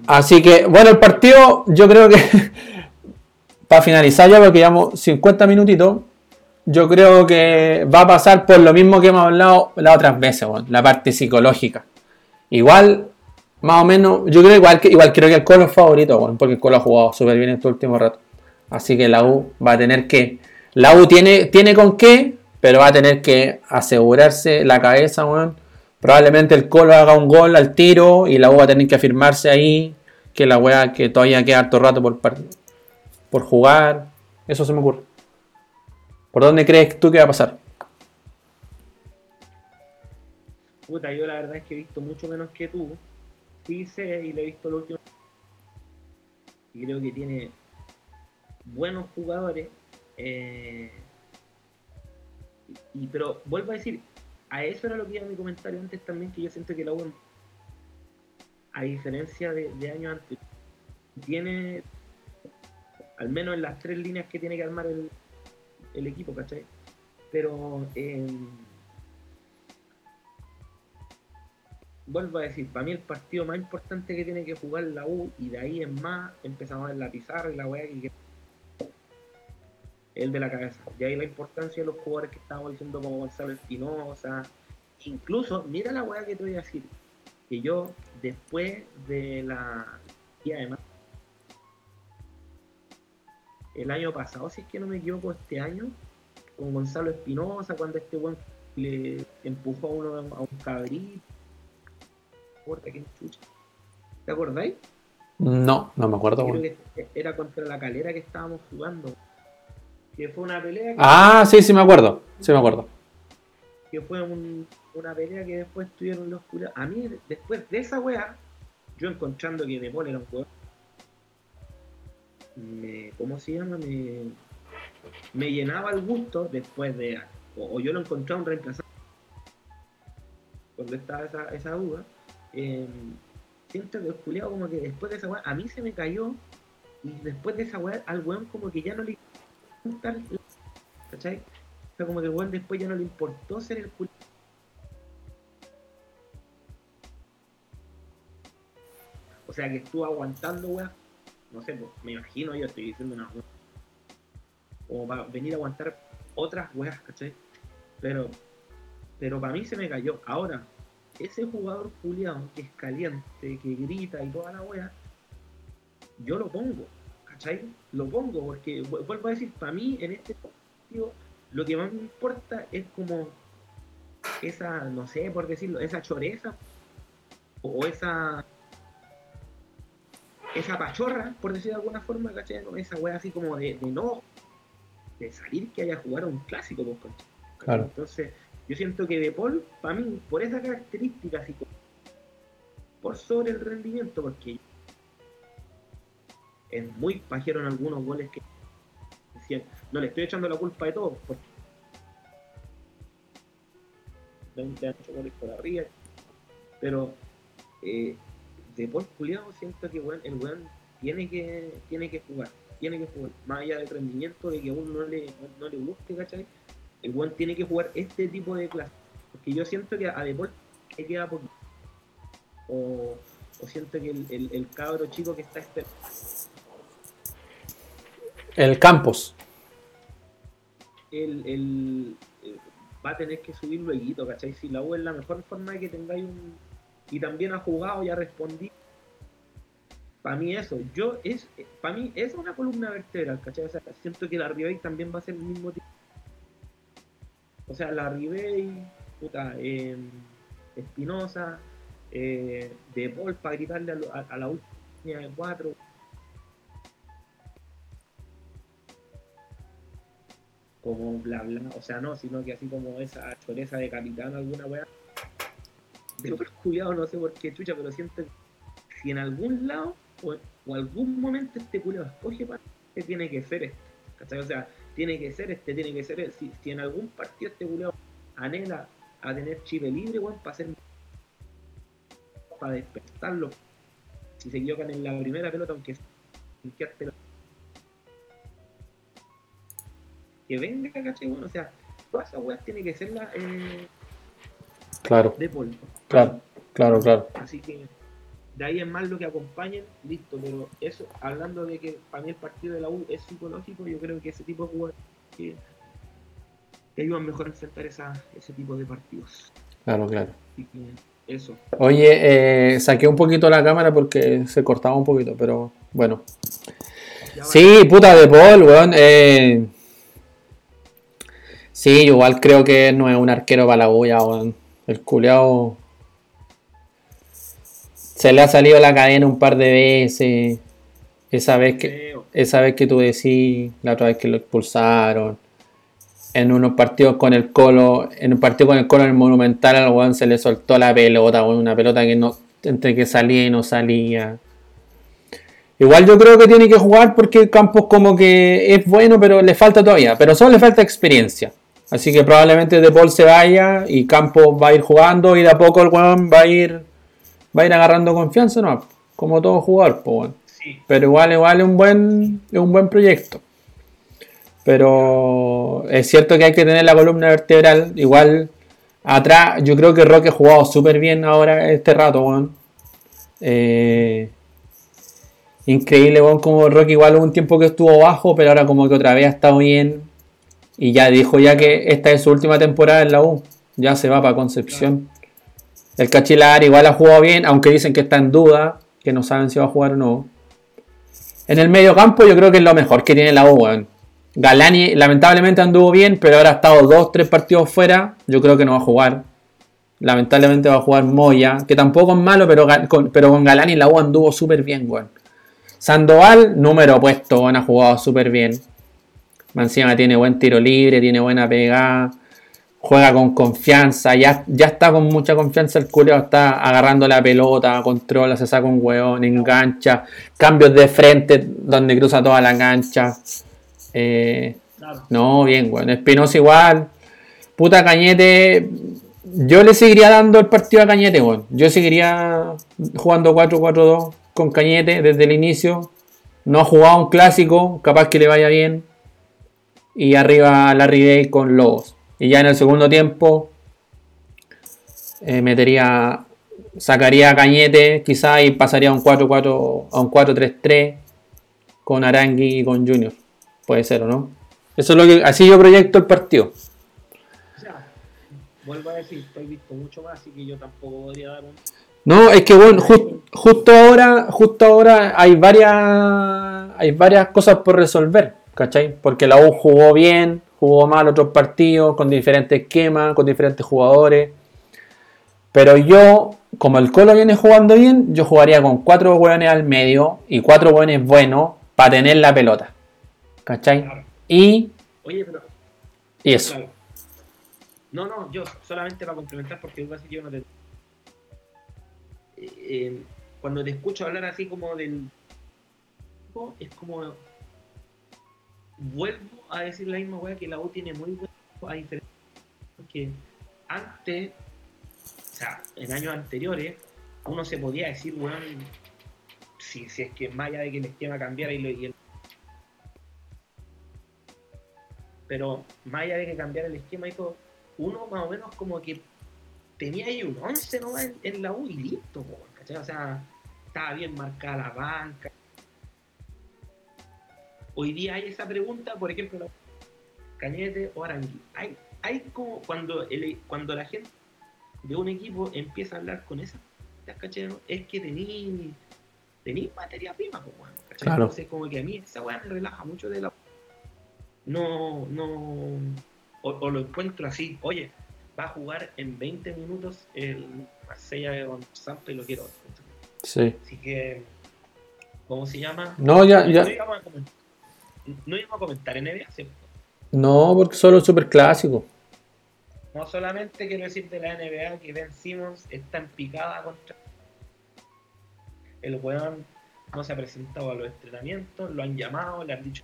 Así que, bueno, el partido, yo creo que [LAUGHS] para finalizar ya, porque llevamos 50 minutitos, yo creo que va a pasar por lo mismo que hemos hablado las otras veces, la parte psicológica. Igual más o menos, yo creo igual que igual creo que el Colo es favorito, bueno, porque el Colo ha jugado súper bien en este último rato. Así que la U va a tener que. La U tiene, tiene con qué, pero va a tener que asegurarse la cabeza, bueno. Probablemente el Colo haga un gol al tiro y la U va a tener que afirmarse ahí. Que la weá que todavía queda harto rato por, por jugar. Eso se me ocurre. ¿Por dónde crees tú que va a pasar? Puta, yo la verdad es que he visto mucho menos que tú sí sé y le he visto lo último. Y creo que tiene buenos jugadores. Eh, y, pero vuelvo a decir, a eso era lo que iba mi comentario antes también, que yo siento que la U, a diferencia de, años antes, tiene, al menos en las tres líneas que tiene que armar el, el equipo, ¿cachai? Pero eh, vuelvo a decir, para mí el partido más importante que tiene que jugar la U y de ahí en más empezamos a ver la pizarra y la weá que el de la cabeza. Y ahí la importancia de los jugadores que estábamos diciendo como Gonzalo Espinosa. Incluso, mira la weá que te voy a decir. Que yo, después de la. Y además, el año pasado, si es que no me equivoco, este año, con Gonzalo Espinosa, cuando este buen le empujó a uno a un cabrito ¿Te acordáis? No, no me acuerdo. era contra la calera que estábamos jugando. Que fue una pelea. ah, sí, sí me acuerdo. Sí me acuerdo. Que fue una pelea que después tuvieron los culiados. A mí, después de esa weá, yo encontrando que De Paul era un juego. Me, ¿Cómo se llama? Me, me llenaba el gusto después de. O, yo lo encontré un reemplazante. Cuando estaba esa, esa duda eh, siento que el culiado como que después de esa weá, a mí se me cayó y después de esa weá al weón como que ya no le ¿cachai? O sea, como que el weón después ya no le importó ser el culiado. O sea, que estuvo aguantando, weá. No sé, pues, me imagino, yo estoy diciendo una weá. Como para venir a aguantar otras weas, ¿cachai? Pero, pero para mí se me cayó. Ahora, ese jugador Julián que es caliente, que grita y toda la wea, yo lo pongo, ¿cachai? Lo pongo porque, vuelvo a decir, para mí en este partido lo que más me importa es como esa, no sé por decirlo, esa choreza o esa esa pachorra, por decir de alguna forma, ¿cachai? Esa wea así como de, no de salir que haya jugado un clásico, pues, Claro. Entonces, yo siento que De Paul, para mí, por esa característica, así por sobre el rendimiento, porque es muy pajero en algunos goles que decían, no le estoy echando la culpa de todo, porque 20 años goles por arriba, pero eh, De Paul Juliado siento que el weón tiene que, tiene que jugar, tiene que jugar, más allá del rendimiento, de que a uno no le, no le guste, ¿cachai? el buen tiene que jugar este tipo de clase. Porque yo siento que a Depol le queda poquito. O, o siento que el, el, el cabro chico que está este El Campos. el, el, eh, va a tener que subir luego, ¿cachai? Si la U es la mejor forma de que tengáis un. Y también ha jugado, ya respondí. Para mí eso, yo es, para mí es una columna vertebral, ¿cachai? O sea, siento que la Ribey también va a ser el mismo tipo. O sea, la Ribey, puta, eh, Espinosa, eh, De Paul para gritarle a, a- a la última línea de cuatro. Como bla bla, o sea, no, sino que así como esa choreza de capitán, alguna weá. De los culiados, no sé por qué chucha, pero siento si en algún lado o, algún momento este culiado escoge para este tiene que ser este. O sea, tiene que ser este, tiene que ser este. Si, en algún partido este culiado anhela a tener chip libre, weón, para hacer para despertarlo. Si se equivocan en la primera pelota, aunque limpiarte que venga, ¿cachai? Bueno, o sea, todas esas weas tiene que ser la eh, Claro, de polvo. claro, claro, claro. Así que de ahí es más lo que acompañen, listo, pero eso, hablando de que para mí el partido de la U es psicológico, yo creo que ese tipo de jugadores que, que ayudan mejor a enfrentar esa, ese tipo de partidos. Claro, claro. Así que eso. Oye, eh, saqué un poquito la cámara porque se cortaba un poquito, pero bueno. Sí, puta de Paul, weón. eh, Sí, igual creo que no es un arquero para la bulla, weón. El culeado. Se le ha salido la cadena un par de veces. Esa vez que, esa vez que tú decís, la otra vez que lo expulsaron. En unos partidos con el Colo, en un partido con el Colo en el Monumental al weón se le soltó la pelota, weón, una pelota que no, entre que salía y no salía. Igual yo creo que tiene que jugar porque Campos como que es bueno, pero le falta todavía, pero solo le falta experiencia. Así que probablemente De Paul se vaya y Campos va a ir jugando y de a poco el weón va a ir va a ir agarrando confianza, ¿no? Como todo jugador, pues. Sí, Pero igual, igual es un buen, es un buen proyecto. Pero es cierto que hay que tener la columna vertebral. Igual atrás, yo creo que Roque ha jugado súper bien ahora este rato, weón. Eh, increíble, weón, como Roque igual hubo un tiempo que estuvo bajo, pero ahora como que otra vez ha estado bien. Y ya dijo ya que esta es su última temporada en la U. Ya se va para Concepción. El Cachilar igual ha jugado bien, aunque dicen que está en duda, que no saben si va a jugar o no. En el medio campo yo creo que es lo mejor que tiene la U, weón. Galani lamentablemente anduvo bien, pero ahora ha estado dos, tres partidos fuera. Yo creo que no va a jugar. Lamentablemente va a jugar Moya, que tampoco es malo, pero, con, pero con Galani la U anduvo súper bien, weón. Sandoval, número opuesto, weón, ha jugado súper bien. Mancina tiene buen tiro libre, tiene buena pegada, juega con confianza, ya, ya está con mucha confianza el culiao, está agarrando la pelota, controla, se saca un hueón, engancha, cambios de frente donde cruza toda la cancha. Eh, claro. no, bien, weón. Espinosa igual. Puta Cañete. Yo le seguiría dando el partido a Cañete, weón. Yo seguiría jugando 4-4-2 con Cañete desde el inicio. No ha jugado un clásico, capaz que le vaya bien. Y arriba Larry Day con Lobos. Y ya en el segundo tiempo eh, metería. Sacaría a Cañete quizás y pasaría a un 4-4 a un 4-3-3 con Arangui y con Junior. Puede ser o no. Eso es lo que. Así yo proyecto el partido. O sea, vuelvo a decir, estoy visto mucho más, así que yo tampoco podría dar un. No, es que bueno, jus- justo ahora, justo ahora hay varias, hay varias cosas por resolver, ¿cachai? Porque la U jugó bien, jugó mal otros partidos, con diferentes esquemas, con diferentes jugadores. Pero yo, como el Colo viene jugando bien, yo jugaría con cuatro hueones al medio y cuatro hueones buenos para tener la pelota. ¿Cachai? Claro. Y, Oye, pero. y eso. Claro. No, no, yo solamente para complementar, porque que yo no te. Eh, eh, cuando te escucho hablar así como del. Es como. Vuelvo a decir la misma wea que la U tiene muy buen equipo, a diferencia. Porque antes, o sea, en años anteriores, uno se podía decir, weón, si, si es que más allá de que el esquema cambiara y, lo- y el pero más allá de que cambiara el esquema y todo, uno más o menos como que tenía ahí un 11 nomás en, en la U y listo, ¿cachai? O sea, estaba bien marcada la banca. Hoy día hay esa pregunta, por ejemplo, Cañete o Arangui. Hay, hay como cuando, el, cuando la gente de un equipo empieza a hablar con esa, ¿cachai? Es que tení, tení materia prima, ¿cachai? Claro. Entonces, como que a mí esa weá me relaja mucho de la. No, no. O, o lo encuentro así, oye, va a jugar en 20 minutos el Marsella de Gonzalo y lo quiero. Sí. Así que, ¿cómo se llama? No, ya, ya. No íbamos a comentar NBA, ¿cierto? No, porque solo es súper clásico. No solamente quiero decir de la NBA que Ben Simmons está en picada contra. El weón no se ha presentado a los entrenamientos, lo han llamado, le han dicho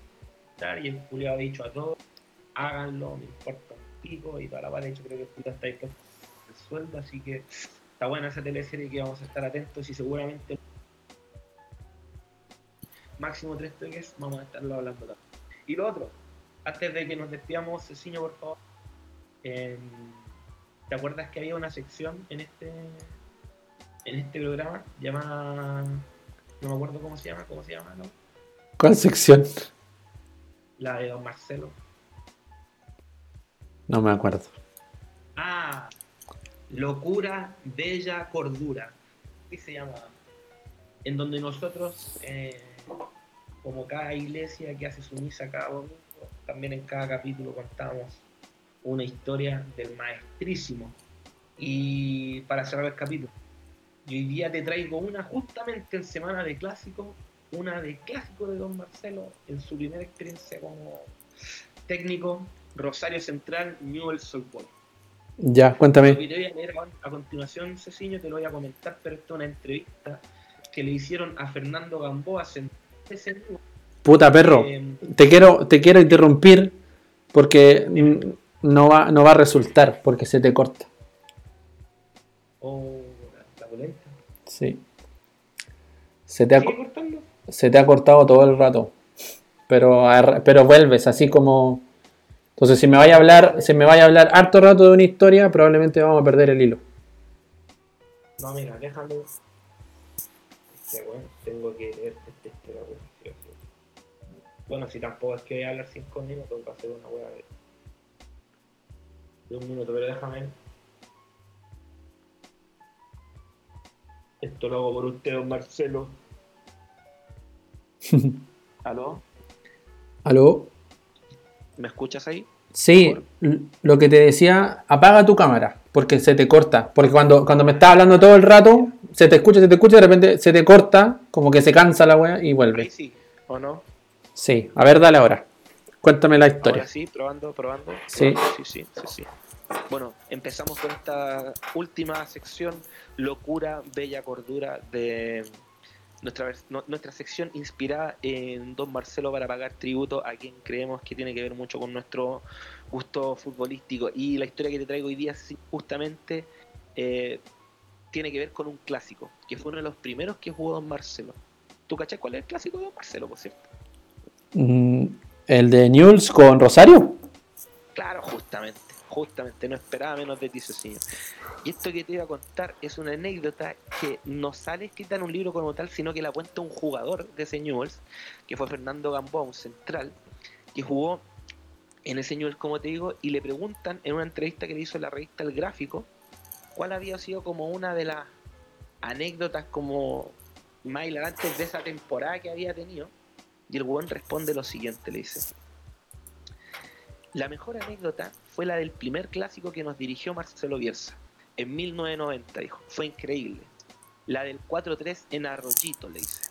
y el Julio ha dicho a todos, háganlo, me importa un pico y para la de hecho creo que el Julio está dispuesto el sueldo, así que está buena esa teleserie que vamos a estar atentos y seguramente máximo tres toques vamos a estarlo hablando también. Y lo otro, antes de que nos despidamos, Ceciño, por favor, em, ¿te acuerdas que había una sección en este en este programa llamada no me acuerdo cómo se llama, cómo se llama, ¿no? ¿Cuál sección? La de Don Marcelo. No me acuerdo. Ah, locura, bella cordura. Así se llama. En donde nosotros, eh, como cada iglesia que hace su misa cada domingo, también en cada capítulo contamos una historia del maestrísimo. Y para cerrar el capítulo, y hoy día te traigo una justamente en semana de clásico, una de clásico de Don Marcelo en su primera experiencia como técnico, Rosario Central, Newell's Boys. Ya, Lo cuéntame. que te voy a leer a- continuación, Ceciño, te lo voy a comentar, pero esto es una entrevista que le hicieron a Fernando Gamboa Puta perro. eh, Te quiero, te quiero interrumpir porque no va, no va a resultar porque se te corta. o la. Sí. Se te, ha, se te ha cortado todo el rato. Pero, pero vuelves así como. Entonces, si me vaya a hablar, si me vaya a hablar harto rato de una historia, probablemente vamos a perder el hilo. No, mira, déjame. Es que, bueno, tengo que leer Bueno, si tampoco es que voy a hablar cinco minutos, tengo que hacer una wea de, de un minuto, pero déjame. Esto lo hago por usted, don Marcelo. [LAUGHS] ¿Aló? ¿Aló? ¿Me escuchas ahí? Sí, lo que te decía, apaga tu cámara, porque se te corta. Porque cuando, cuando me estás hablando todo el rato, se te escucha, se te escucha, de repente se te corta, como que se cansa la wea y Ahí vuelve. sí, ¿o no? Sí, a ver, dale ahora. Cuéntame la Ahora historia. sí, probando, probando. Sí. sí, sí, sí, sí. Bueno, empezamos con esta última sección, locura, bella cordura de nuestra, no- nuestra sección inspirada en Don Marcelo para pagar tributo a quien creemos que tiene que ver mucho con nuestro gusto futbolístico. Y la historia que te traigo hoy día justamente eh, tiene que ver con un clásico, que fue uno de los primeros que jugó Don Marcelo. ¿Tú cachás cuál es el clásico de Don Marcelo, por cierto? Mm, el de Newell's con Rosario. Claro, justamente, justamente, no esperaba menos de ti, Ceciño. Y esto que te iba a contar es una anécdota que no sale escrita en un libro como tal, sino que la cuenta un jugador de ese Newell's, que fue Fernando Gamboa, un central, que jugó en ese Newell's, como te digo, y le preguntan en una entrevista que le hizo la revista El Gráfico, cuál había sido como una de las anécdotas como más hilarantes de esa temporada que había tenido. Y el huevón responde lo siguiente, le dice. La mejor anécdota fue la del primer clásico que nos dirigió Marcelo Bielsa, en 1990, dijo. Fue increíble. La del 4-3 en Arroyito, le dice.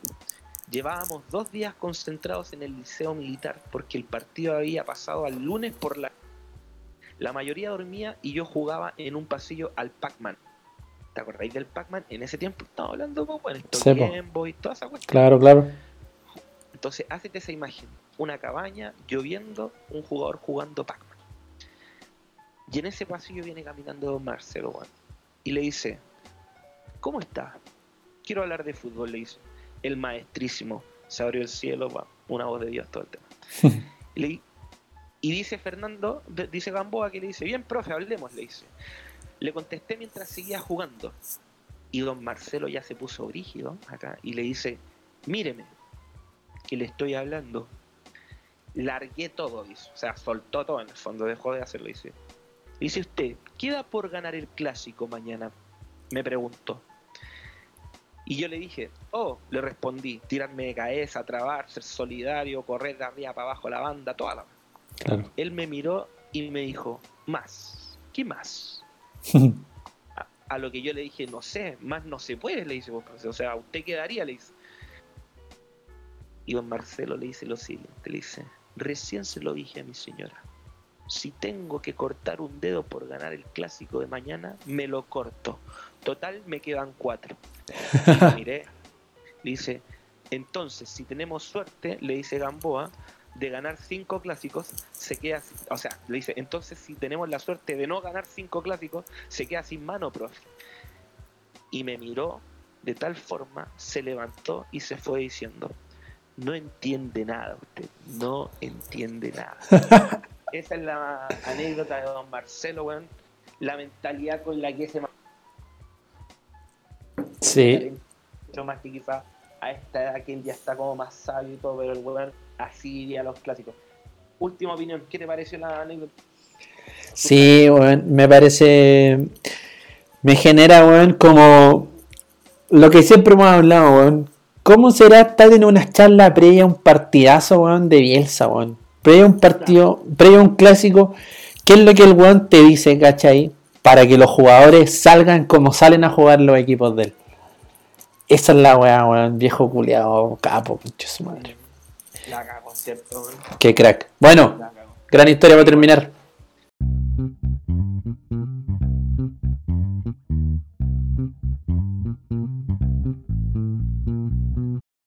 Llevábamos dos días concentrados en el liceo militar porque el partido había pasado al lunes por la... La mayoría dormía y yo jugaba en un pasillo al Pac-Man. ¿Te acordáis del Pac-Man? En ese tiempo estaba hablando como bueno, esto. Game Boy, toda esa cuestión. Claro, claro. Entonces, hazte esa imagen. Una cabaña, lloviendo, un jugador jugando Pac-Man. Y en ese pasillo viene caminando Don Marcelo. Y le dice, ¿cómo está? Quiero hablar de fútbol, le dice. El maestrísimo. Se abrió el cielo, weón. Una voz de Dios todo el tema. [LAUGHS] y, le- y dice Fernando, dice Gamboa que le dice, bien, profe, hablemos, le dice. Le contesté mientras seguía jugando. Y don Marcelo ya se puso brígido acá y le dice, míreme, que le estoy hablando. Largué todo, dice. O sea, soltó todo en el fondo, dejó de hacerlo, dice. Dice usted, ¿queda por ganar el clásico mañana? Me preguntó. Y yo le dije, oh, le respondí, tirarme de cabeza, trabar, ser solidario, correr de arriba para abajo la banda, toda la... Claro. Él me miró y me dijo, más, ¿qué más? [LAUGHS] a, a lo que yo le dije, no sé, más no se puede, le dice, o sea, usted quedaría, le dice. Y don Marcelo le dice lo siguiente, le dice, recién se lo dije a mi señora, si tengo que cortar un dedo por ganar el clásico de mañana, me lo corto. Total, me quedan cuatro. Y miré, [LAUGHS] le dice, entonces, si tenemos suerte, le dice Gamboa, de ganar cinco clásicos, se queda, o sea, le dice, entonces si tenemos la suerte de no ganar cinco clásicos, se queda sin mano, profe. Y me miró de tal forma, se levantó y se fue diciendo, no entiende nada usted, no entiende nada. [LAUGHS] Esa es la anécdota de don Marcelo, weón. La mentalidad con la que se Sí. mucho más que quizás a esta edad que él ya está como más sabio y todo, pero el weón así iría a los clásicos. Última opinión, ¿qué te pareció la anécdota? Sí, weón, me parece. Me genera, weón, como. Lo que siempre hemos hablado, weón. ¿Cómo será estar en una charla previa a un partidazo, weón, de Bielsa, weón? Previa a un partido, previa a un clásico. ¿Qué es lo que el weón te dice, cachai? Para que los jugadores salgan como salen a jugar los equipos de él. Esa es la weá, weón. Viejo culiado, capo, pinche su madre. La cago, ¿cierto? weón? Qué crack. Bueno, gran historia para terminar.